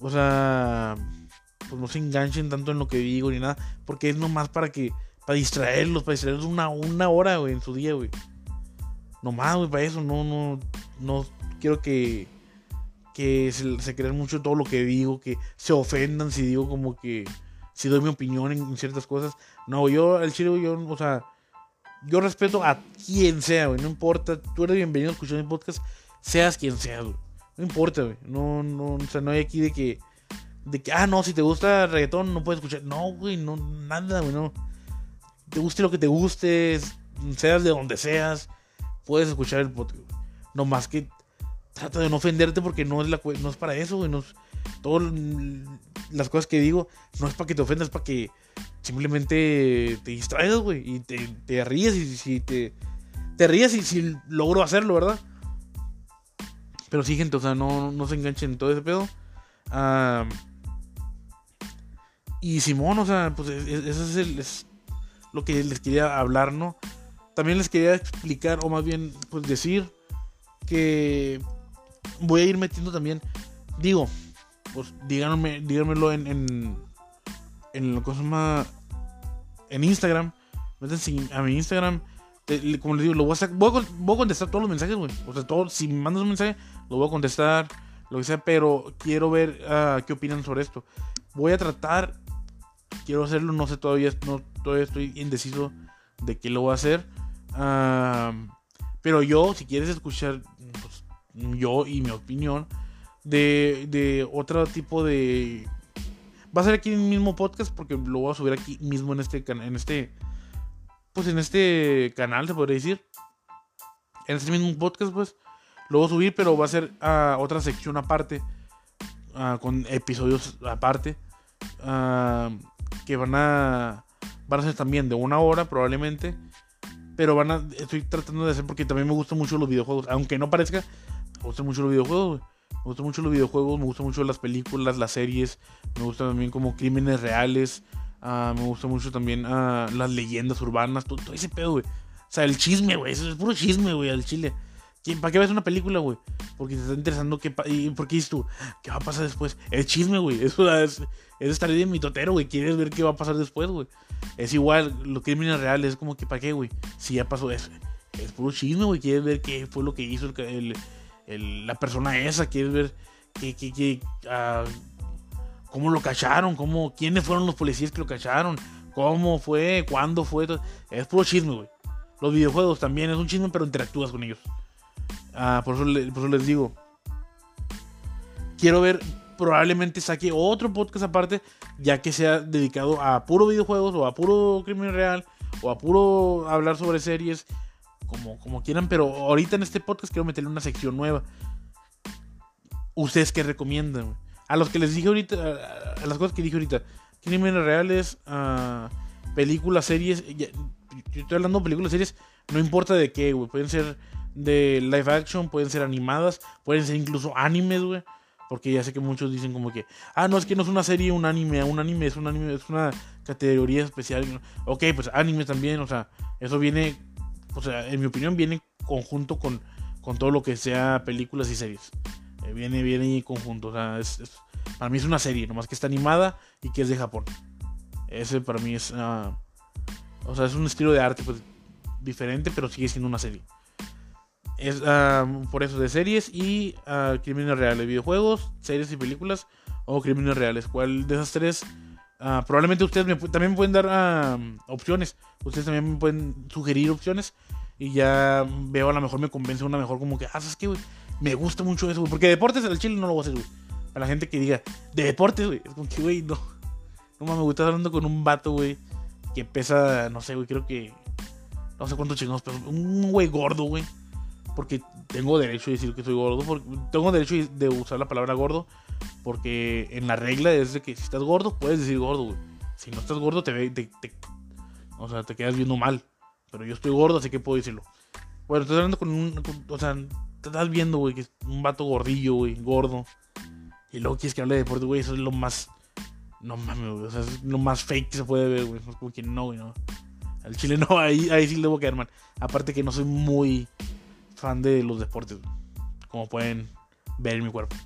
o sea, pues no se enganchen tanto en lo que digo ni nada, porque es nomás para que, para distraerlos, para distraerlos una, una hora, güey, en su día, güey. Nomás, güey, para eso, no, no, no quiero que, que se, se crean mucho todo lo que digo, que se ofendan si digo como que, si doy mi opinión en, ciertas cosas. No, yo, el chile, yo, o sea, yo respeto a quien sea, güey, no importa, tú eres bienvenido a escuchar mi podcast, seas quien seas, güey. No importa, güey. No, no, o sea, no hay aquí de que de que, ah, no, si te gusta reggaetón no puedes escuchar. No, güey, no, nada, güey, no. Te guste lo que te guste, seas de donde seas, puedes escuchar el podcast. No más que trata de no ofenderte porque no es, la, no es para eso, güey. No todas las cosas que digo no es para que te ofendas, es para que simplemente te distraigas, güey, y te, te ríes y si te, te ríes y si logro hacerlo, ¿verdad? Pero sí, gente, o sea, no, no se enganchen en todo ese pedo. Ah... Y Simón, o sea, pues eso es, lo que les quería hablar, ¿no? también les quería explicar, o más bien, pues decir que voy a ir metiendo también, digo, pues díganme, díganmelo en, en, lo que se llama, en Instagram, métanse a mi Instagram, como les digo, lo voy a, voy a, contestar todos los mensajes, güey, o sea, todo, si me mandas un mensaje, lo voy a contestar, lo que sea, pero quiero ver uh, qué opinan sobre esto. Voy a tratar, quiero hacerlo, no sé todavía, no, todavía estoy indeciso de qué lo voy a hacer. Pero yo, si quieres escuchar pues, yo y mi opinión de, de otro tipo de... Va a ser aquí el mismo podcast porque lo voy a subir aquí mismo en este, en este, pues en este canal, se podría decir. En este mismo podcast, pues lo voy a subir, pero va a ser a uh, otra sección aparte, uh, con episodios aparte, uh, que van a, van a ser también de una hora probablemente, pero van a, estoy tratando de hacer porque también me gustan mucho los videojuegos, aunque no parezca, me gustan mucho los videojuegos, me gustan mucho los videojuegos, me gustan mucho las películas, las series, me gustan también como crímenes reales, me gusta mucho también las leyendas urbanas, todo, todo ese pedo, güey. O sea, el chisme, güey, eso es puro chisme, güey, al chile. ¿Para qué ves una película, güey? Porque te está interesando qué y por qué dices tú, ¿qué va a pasar después? Es chisme, güey. Eso es, es estar de mitotero, güey. Quieres ver qué va a pasar después, güey. Es igual, los crímenes reales, es como que ¿para qué, güey? Si ya pasó eso. Es puro chisme, güey. Quieres ver qué fue lo que hizo el, el, la persona esa. Quieres ver qué, qué, qué uh, cómo lo cacharon, cómo, quiénes fueron los policías que lo cacharon, cómo fue, cuándo fue. Es puro chisme, güey. Los videojuegos también es un chisme, pero interactúas con ellos. Ah, por, eso les digo. Quiero ver, probablemente saque otro podcast aparte, ya que sea dedicado a puro videojuegos o a puro crimen real o a puro hablar sobre series, como, como quieran, pero ahorita en este podcast quiero meterle una sección nueva. ¿Ustedes qué recomiendan? A los que les dije ahorita, a, las cosas que dije ahorita, crímenes reales, uh, películas, series, yo estoy hablando de películas, series, no importa de qué, güey, pueden ser de live action, pueden ser animadas, pueden ser incluso animes, güey. Porque ya sé que muchos dicen como que, ah, no, es que no es una serie, un anime, un anime es un anime, es una categoría especial. Ok, pues anime también, o sea, eso viene, o sea, en mi opinión viene conjunto con, con todo lo que sea películas y series. Eh, viene, viene en conjunto, o sea, es, para mí es una serie, nomás que está animada y que es de Japón. Ese para mí es, uh, o sea, es un estilo de arte pues diferente, pero sigue siendo una serie. Es uh, por eso de series y uh, crímenes reales, videojuegos, series y películas o crímenes reales. ¿Cuál de esas tres? Uh, probablemente ustedes me, también me pueden dar opciones. Ustedes también me pueden sugerir opciones. Y ya veo a lo mejor me convence una mejor como que, ah, ¿sabes qué, güey? Me gusta mucho eso, güey. Porque deportes el chile no lo voy a hacer, güey. Para la gente que diga, de deportes, güey. Es como que, güey, no. No mames, güey. Estás hablando con un vato, güey. Que pesa, no sé, güey. Creo que. No sé cuántos chingados, pero un güey gordo, güey porque tengo derecho a decir que soy gordo, tengo derecho de usar la palabra gordo, porque en la regla es de que si estás gordo, puedes decir gordo, güey. Si no estás gordo, te, te, o sea, te quedas viendo mal. Pero yo estoy gordo, así que puedo decirlo. Bueno, estás hablando con un, o sea, te estás viendo, güey, que es un vato gordillo, güey, gordo. Y luego quieres que hable de deporte, güey, eso es lo más, no mames, güey, o sea, es lo más fake que se puede ver, güey. Como que no, güey, no. Al chile no, ahí, ahí sí le voy a quedar mal. Aparte que no soy muy fan de los deportes, como pueden ver en mi cuerpo.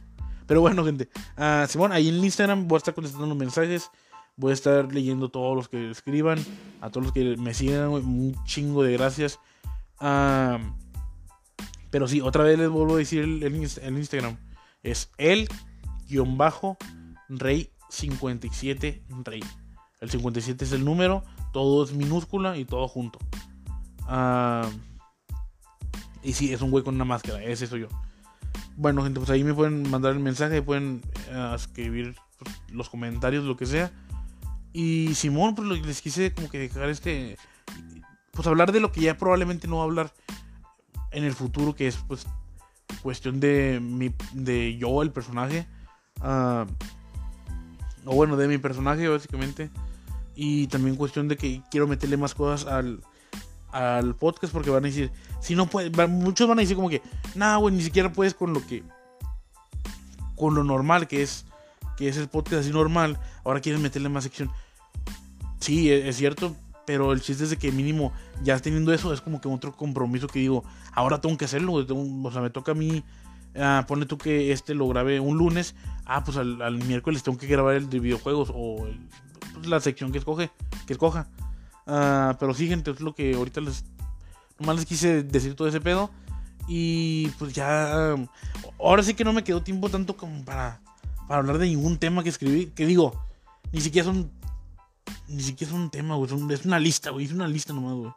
Pero bueno, [laughs] gente, uh, Simón, ahí en Instagram voy a estar contestando los mensajes. Voy a estar leyendo todos los que escriban. A todos los que me sigan, un chingo de gracias. Uh, pero sí, otra vez les vuelvo a decir el, Instagram. Es el guion bajo rey 57 rey. El 57 es el número, todo es minúscula y todo junto. Uh, y sí, es un güey con una máscara, ese soy yo. Bueno, gente, pues ahí me pueden mandar el mensaje, pueden uh, escribir pues, los comentarios, lo que sea. Y Simón, pues les quise como que dejar este. Pues hablar de lo que ya probablemente no va a hablar en el futuro, que es pues cuestión de mi, de yo, el personaje. Uh, o bueno, de mi personaje, básicamente. Y también cuestión de que quiero meterle más cosas al, al podcast porque van a decir, si no puedes, muchos van a decir como que, nada, güey, ni siquiera puedes con lo que, con lo normal que es, que es el podcast así normal, ahora quieres meterle más sección. Sí, e, es, cierto, Pero el chiste es de que mínimo ya teniendo eso es como que otro compromiso que digo, ahora tengo que hacerlo, o sea, me toca a mí, ah, pone tú que este lo grabe un lunes, ah, pues al, miércoles tengo que grabar el de videojuegos o pues, la sección que escoge, que escoja. Ah, pero sí, gente, es lo que ahorita les, nomás les quise decir todo ese pedo. Y pues ya, ahora sí que no me quedó tiempo tanto como para, para hablar de ningún tema que escribí, que digo, ni siquiera son ni siquiera es un tema, güey. Es una lista, güey. Es una lista nomás, güey.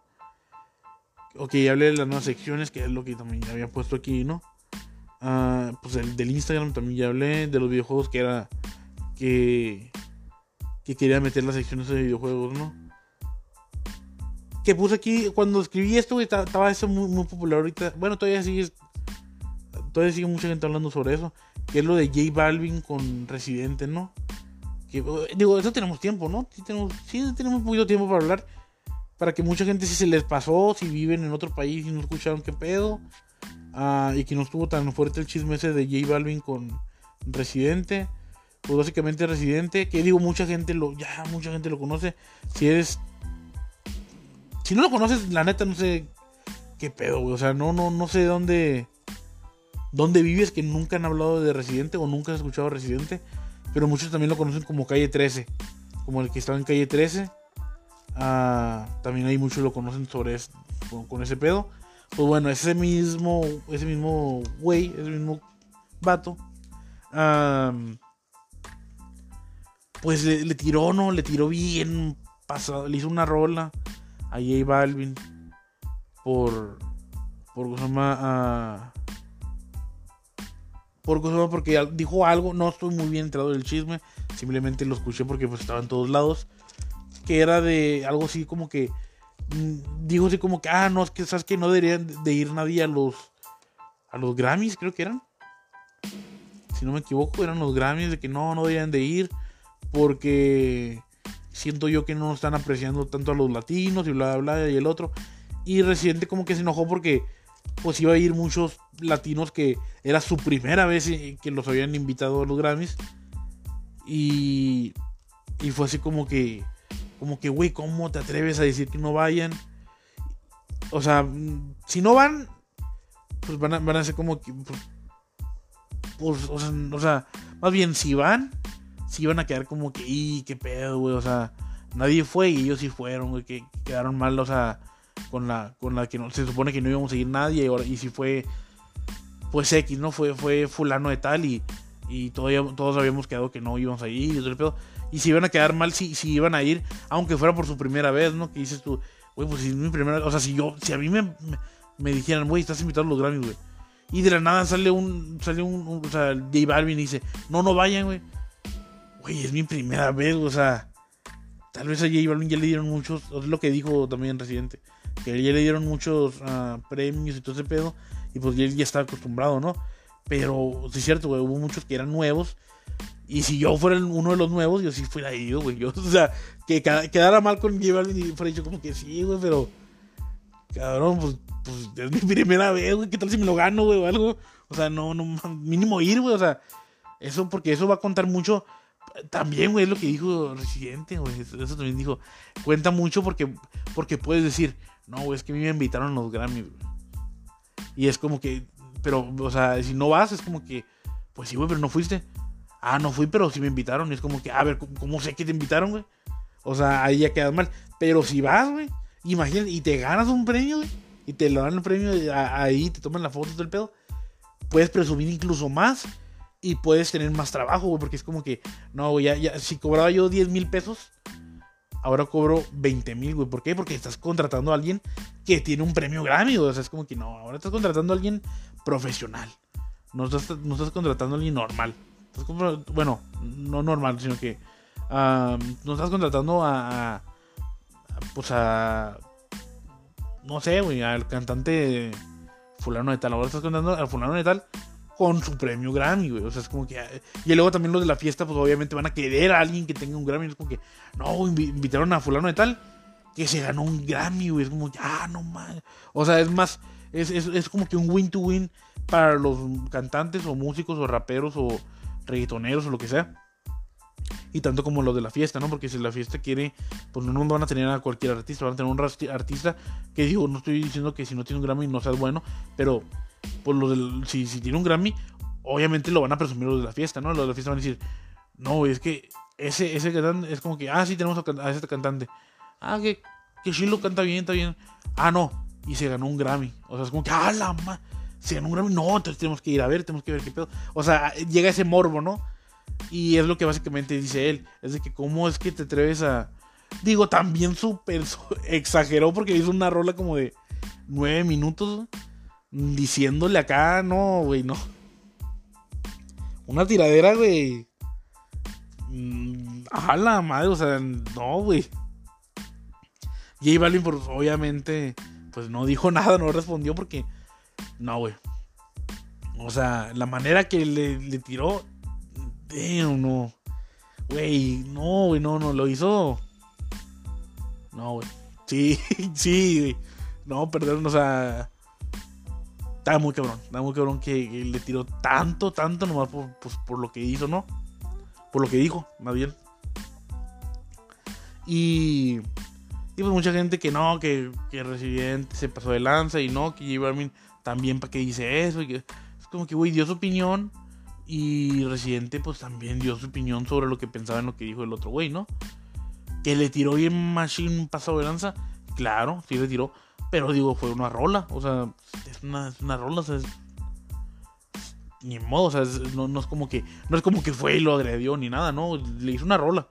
Ok, ya hablé de las nuevas secciones, que es lo que también había puesto aquí, ¿no? Ah, pues el del Instagram también ya hablé. De los videojuegos que era. Que. Que quería meter las secciones de videojuegos, ¿no? Que puse aquí. Cuando escribí esto, estaba eso muy, muy popular ahorita. Bueno, todavía sigue. Todavía sigue mucha gente hablando sobre eso. Que es lo de J Balvin con Residente, ¿no? digo, eso tenemos tiempo, ¿no? Sí tenemos, sí tenemos poquito tiempo para hablar. Para que mucha gente si se les pasó, si viven en otro país y no escucharon qué pedo. Ah, y que no estuvo tan fuerte el chisme ese de J Balvin con Residente. Pues básicamente Residente, que digo, mucha gente lo, ya mucha gente lo conoce. Si eres, si no lo conoces, la neta no sé qué pedo, O sea, no, no, no sé dónde, dónde vives que nunca han hablado de Residente o nunca has escuchado Residente pero muchos también lo conocen como calle 13, como el que estaba en calle 13. Ah, también hay muchos lo conocen sobre con, ese pedo. Pues bueno, ese mismo, ese mismo güey, ese mismo vato, pues le, tiró, ¿no? Le tiró bien pasado, le hizo una rola a J Balvin por, por, ¿cómo se llama? porque dijo algo, no estoy muy bien enterado del chisme, simplemente lo escuché porque pues estaba en todos lados, que era de algo así como que, mm, dijo así como que, ah, no, es que sabes que no deberían de ir nadie a los, a los Grammys, creo que eran, si no me equivoco, eran los Grammys, de que no, no deberían de ir, porque siento yo que no están apreciando tanto a los latinos y bla, bla, y el otro, y Residente como que se enojó porque pues iba a ir muchos latinos que era su primera vez que los habían invitado a los Grammys. Y, y fue así como que, como que, güey, ¿cómo te atreves a decir que no vayan? O sea, si no van, pues van a, van a ser como que, pues, pues o, sea, más bien si van, si van a quedar como que, y qué pedo, güey, o sea, nadie fue y ellos sí fueron, güey, que quedaron mal, o sea, con la, con la que no, se supone que no íbamos a ir nadie y, y si fue pues X, ¿no? Fue, fue fulano de tal y, y todavía, todos habíamos quedado que no íbamos a ir y, y si iban a quedar mal si, si iban a ir, aunque fuera por su primera vez, ¿no? Que dices tú, güey, pues si es mi primera, o sea, si yo, si a mí me, me, dijeran, güey, estás invitado a los Grammys, güey. Y de la nada sale un, sale un, o sea, J Balvin y dice, no, no vayan, güey. Güey, es mi primera vez, o sea, tal vez a J Balvin ya le dieron muchos, es lo que dijo también Residente que ya le dieron muchos uh, premios y todo ese pedo, y pues él ya está acostumbrado, ¿no? Pero sí es cierto, güey, hubo muchos que eran nuevos, y si yo fuera uno de los nuevos, yo sí fuera ido, güey. Yo, [laughs] o sea, que quedara mal con J Balvin y fuera dicho como que sí, güey, pero. Cabrón, pues, pues es mi primera vez, güey. ¿Qué tal si me lo gano, güey, o algo? O sea, no, no, mínimo ir, güey. O sea, eso, porque eso va a contar mucho. También, güey, es lo que dijo Residente, güey. Eso, también dijo. Cuenta mucho porque, porque puedes decir, no, güey, es que a mí me invitaron a los Grammy, güey. Y es como que, pero, o sea, si no vas, es como que, pues sí, güey, pero no fuiste. Ah, no fui, pero sí me invitaron. Y es como que, a ver, ¿cómo, sé que te invitaron, güey? O sea, ahí ya quedas mal. Pero si vas, güey, imagínate, y te ganas un premio, güey, y te lo dan el premio ahí, te toman la foto todo el pedo, puedes presumir incluso más y puedes tener más trabajo, güey, porque es como que, no, güey, ya, ya, si cobraba yo 10 mil pesos, ahora cobro 20 mil, güey. ¿Por qué? Porque estás contratando a alguien que tiene un premio Grammy, O sea, es como que no, ahora estás contratando a alguien profesional. No estás, no estás contratando a alguien normal. bueno, no normal, sino que no estás contratando a, a, pues a, no sé, güey, al cantante fulano de tal. Ahora estás contratando al fulano de tal con su premio Grammy, güey. O sea, es como que. Y luego también los de la fiesta, pues obviamente van a querer a alguien que tenga un Grammy. Es como que, no, invitaron a Fulano de Tal que se ganó un Grammy, güey. Es como, ah, no mames. O sea, es más. Es, es, es como que un win-to-win para los cantantes o músicos o raperos o reggaetoneros o lo que sea. y tanto como los de la fiesta, ¿no? Porque si la fiesta quiere, pues no van a tener a cualquier artista, van a tener un artista que digo, no estoy diciendo que si no tiene un Grammy no sea bueno, pero pues los del, si, si tiene un Grammy, obviamente lo van a presumir los de la fiesta, ¿no? Los de la fiesta van a decir, no, es que ese, ese cantante es como que, ah, sí, tenemos a, ese cantante. Ah, que, que Shiloh canta bien, está bien. Ah, no, y se ganó un Grammy. O sea, es como que, ah, la ma, se ganó un Grammy. No, entonces tenemos que ir a ver, tenemos que ver qué pedo. O sea, llega ese morbo, ¿no? Y es lo que básicamente dice él. Es de que, ¿cómo es que te atreves a. Digo, también súper exageró porque hizo una rola como de nueve minutos diciéndole acá, no, güey, no. Una tiradera, güey. Mm, a la madre, o sea, no, güey. J Balvin, pues, obviamente, pues no dijo [laughs] nada, no respondió porque, no, güey. O sea, la manera que le, le tiró, damn, no. Güey, no, güey, no, no, lo hizo. No, güey. Sí, [laughs] sí, güey. No, perdón, o sea. Está muy cabrón, está muy cabrón que, le tiró tanto, tanto nomás por, pues, por lo que hizo, ¿no? Por lo que dijo, más bien. Y, y pues mucha gente que no, que, que Residente se pasó de lanza y no, que J Balvin también para que dice eso. Y que, es como que, güey, dio su opinión. Y Residente pues también dio su opinión sobre lo que pensaba en lo que dijo el otro güey, ¿no? Que le tiró bien Machine pasado de lanza. Claro, sí le tiró. Pero digo, fue una rola. O sea, es una, es una rola. O sea, ni modo, o sea, no, es como que no es como que fue y lo agredió ni nada, no, le hizo una rola.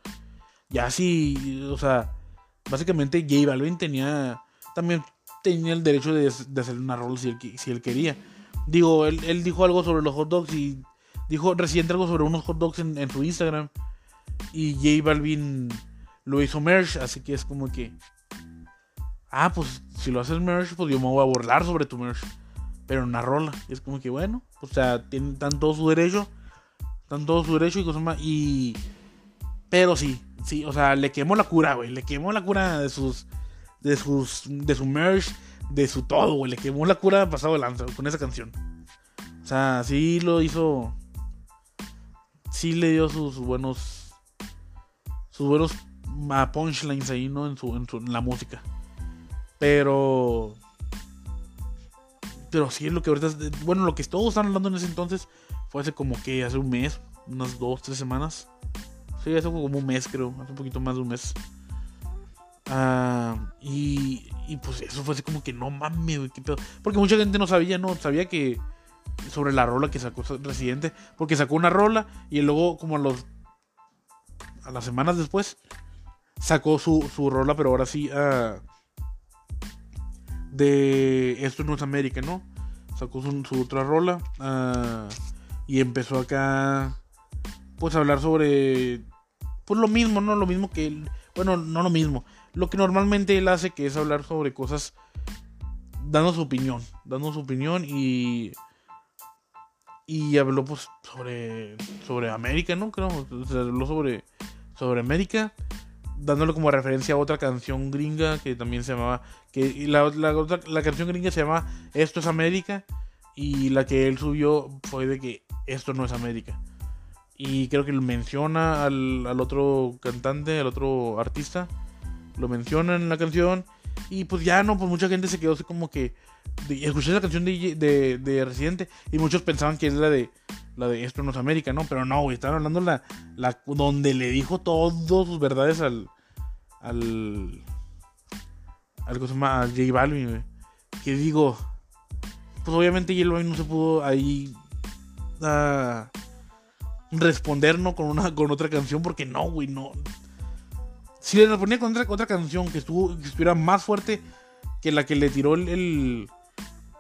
Ya sí, o sea, básicamente J Balvin tenía también tenía el derecho de, hacer una rola si él, si él quería. Digo, él, dijo algo sobre los hot dogs y dijo reciente algo sobre unos hot dogs en, su Instagram y J Balvin lo hizo merch, así que es como que ah, pues si lo haces merch, pues yo me voy a burlar sobre tu merch pero una rola. es como que bueno, o sea, tienen tan todo su derecho, están todo su derecho y cosas más. Y. Pero sí, sí, o sea, le quemó la cura, güey. Le quemó la cura de sus. De sus. De su merch, de su todo, güey. Le quemó la cura pasado de lanza con esa canción. O sea, sí lo hizo. Sí le dio sus buenos. Sus buenos ah, punchlines ahí, ¿no? En su, en su en la música. Pero pero sí es lo que ahorita. Bueno, lo que todos están hablando en ese entonces fue hace como que hace un mes, unas dos, tres semanas. Sí, hace como un mes, creo. Hace un poquito más de un mes. Ah, y, y pues eso fue así como que no mames, qué pedo. Porque mucha gente no sabía, no sabía que sobre la rola que sacó Residente. Porque sacó una rola y luego, como a los. a las semanas después, sacó su, su rola, pero ahora sí. Uh, de Esto no es América, ¿no? Sacó su, otra rola ah, y empezó acá, pues a hablar sobre, pues lo mismo, ¿no? Lo mismo que él, bueno, no lo mismo, lo que normalmente él hace, que es hablar sobre cosas, dando su opinión, dando su opinión y y habló pues sobre sobre América, ¿no? Creo, habló sobre sobre América dándole como referencia a otra canción gringa que también se llamaba. Que la, la, canción gringa se llama Esto es América. Y la que él subió fue de que esto no es América. Y creo que lo menciona al, al otro cantante, al otro artista. Lo menciona en la canción. Y pues ya no, pues mucha gente se quedó así como que. escuché la canción de, de, de, Residente. Y muchos pensaban que es la de. La de Esto no es América, ¿no? Pero no, güey. Estaban hablando la, la. Donde le dijo todas sus verdades al al. Algo se llama J Balvin, Que digo. Pues obviamente J Balvin no se pudo ahí. Uh, responder, ¿no? Con, una, con otra canción, porque no, güey, no. Si le respondía con otra, otra canción que, estuvo, que estuviera más fuerte que la que le tiró el,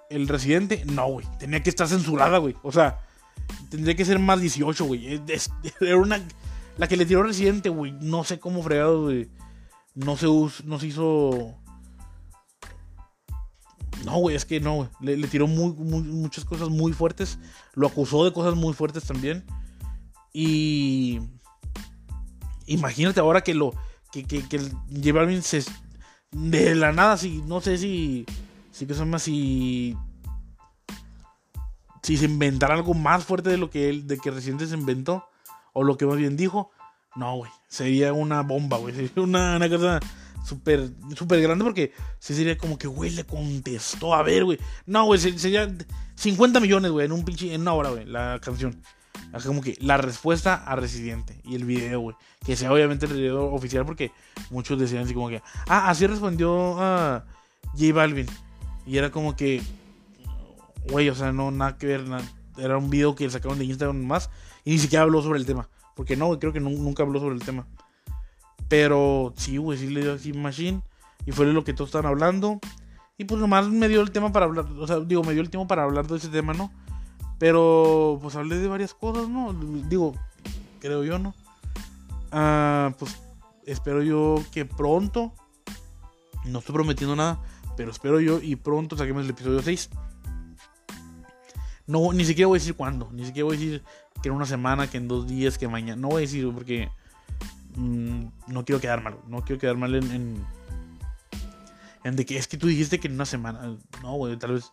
el, residente, no, güey. Tenía que estar censurada, güey. O sea, tendría que ser más 18, güey. Era una. La que le tiró residente, güey. No sé cómo fregado, güey no se, no se hizo... No, güey, es que no, le, le, tiró muy, muchas cosas muy fuertes. Lo acusó de cosas muy fuertes también. Y... Imagínate ahora que lo... Que, que, que J se... De la nada, si... No sé si... Si que son más si... Si se inventara algo más fuerte de lo que él... De que reciente se inventó. O lo que más bien dijo No, güey. Sería una bomba, güey. Sería una, una cosa súper grande porque se sería como que, güey, le contestó. A ver, güey. No, güey, sería 50 millones, güey, en un en una hora, güey, la canción. Como que la respuesta a Residente y el video, güey. Que sea obviamente el video oficial porque muchos decían así como que, ah, así respondió a J Balvin. Y era como que, güey, o sea, no, nada que ver, era un video que sacaron de Instagram más y ni siquiera habló sobre el tema. Porque no, creo que nunca habló sobre el tema. Pero sí, güey, sí le dio así Machine. Y fue lo que todos estaban hablando. Y pues nomás me dio el tema para hablar. O sea, digo, me dio el tiempo para hablar de ese tema, ¿no? Pero pues hablé de varias cosas, ¿no? Digo, creo yo, ¿no? Ah, pues espero yo que pronto. No estoy prometiendo nada. Pero espero yo y pronto saquemos el episodio 6. No, ni siquiera voy a decir cuándo. Ni siquiera voy a decir que en una semana, que en dos días, que mañana. No voy a decir porque Mm, no quiero quedar mal, no quiero quedar mal en, en, de que es que tú dijiste que en una semana, no, güey, tal vez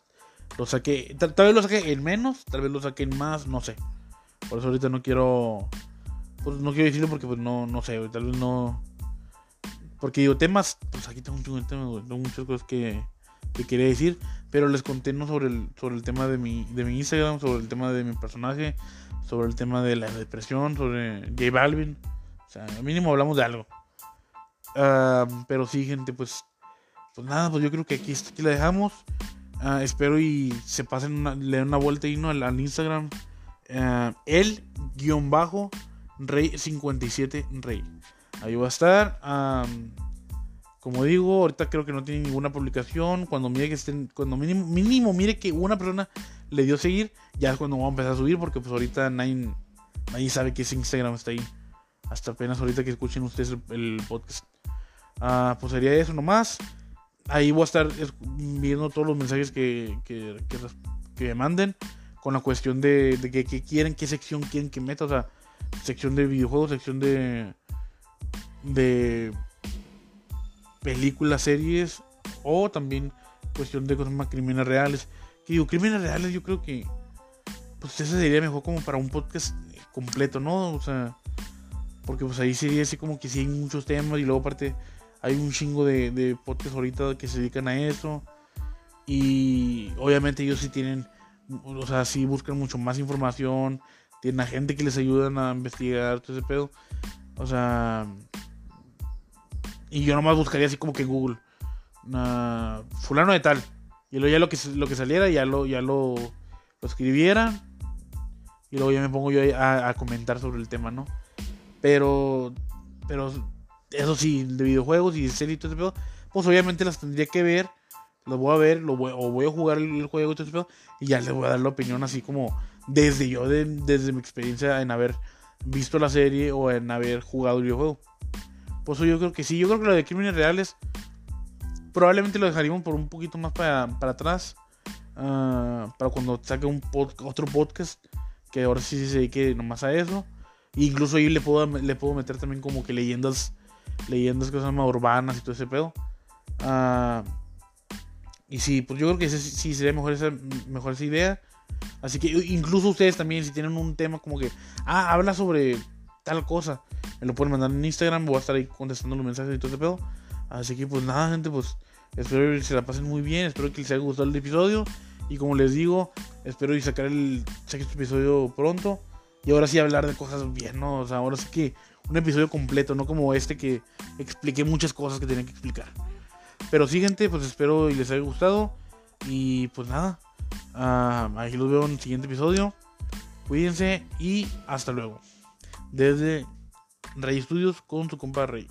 lo saqué, tal, vez lo saqué en menos, tal vez lo saqué en más, no sé. Por eso ahorita no quiero, pues no quiero decirlo porque pues no, no sé, tal vez no, porque digo temas, pues aquí tengo un tengo muchas cosas que, que quería decir, pero les conté no sobre el, sobre el tema de mi, de mi Instagram, sobre el tema de mi personaje, sobre el tema de la depresión, sobre J Balvin. O sea, al mínimo hablamos de algo. pero sí, gente, pues, pues nada, pues yo creo que aquí, aquí la dejamos. Ah, espero y se pasen, le den una vuelta y no al, Instagram. Uh, el guion bajo rey 57 rey. Ahí va a estar. como digo, ahorita creo que no tiene ninguna publicación. Cuando mire que estén, cuando mínimo, mínimo mire que una persona le dio seguir, ya es cuando vamos a empezar a subir, porque pues ahorita nadie, nadie sabe que ese Instagram está ahí hasta apenas ahorita que escuchen ustedes el, podcast. Ah, pues sería eso nomás. Ahí voy a estar viendo todos los mensajes que, que, me manden con la cuestión de, de que, quieren, qué sección quieren que meta. O sea, sección de videojuegos, sección de, de películas, series o también cuestión de cosas más crímenes reales. Que digo, crímenes reales yo creo que pues ese sería mejor como para un podcast completo, ¿no? O sea, porque pues ahí sería así como que sí hay muchos temas y luego aparte hay un chingo de, de podcasts ahorita que se dedican a eso. Y obviamente ellos sí tienen, o sea, sí buscan mucho más información. Tienen a gente que les ayudan a investigar todo ese pedo. O sea, y yo nomás buscaría así como que Google. fulano de tal. Y luego ya lo que, lo que saliera ya lo, ya lo, lo escribiera. Y luego ya me pongo yo a comentar sobre el tema, ¿no? Pero, pero eso sí, de videojuegos y de series y todo ese pedo, pues obviamente las tendría que ver. Lo voy a ver, lo voy, o voy a jugar el, juego y todo ese pedo, y ya les voy a dar la opinión así como desde yo, desde mi experiencia en haber visto la serie o en haber jugado el videojuego. Pues yo creo que sí, yo creo que lo de crímenes reales probablemente lo dejaríamos por un poquito más para, para atrás. Ah, para cuando saque un otro podcast que ahora sí se dedique nomás a eso. Incluso ahí le puedo, le puedo meter también como que leyendas, leyendas que se llaman urbanas y todo ese pedo. Ah, y sí, pues yo creo que sí sería mejor esa, mejor esa idea. Así que incluso ustedes también, si tienen un tema como que, ah, habla sobre tal cosa, me lo pueden mandar en Instagram, voy a estar ahí contestando los mensajes y todo ese pedo. Así que pues nada, gente, pues espero que se la pasen muy bien, espero que les haya gustado el episodio. Y como les digo, espero y sacar el sexto episodio pronto. Y ahora sí hablar de cosas bien, ¿no? O sea, ahora sí que un episodio completo, no como este que expliqué muchas cosas que tenía que explicar. Pero sí, gente, pues espero y les haya gustado. Y pues nada, uh, ahí los veo en el siguiente episodio. Cuídense y hasta luego. Desde Rey Studios con su compa Rey.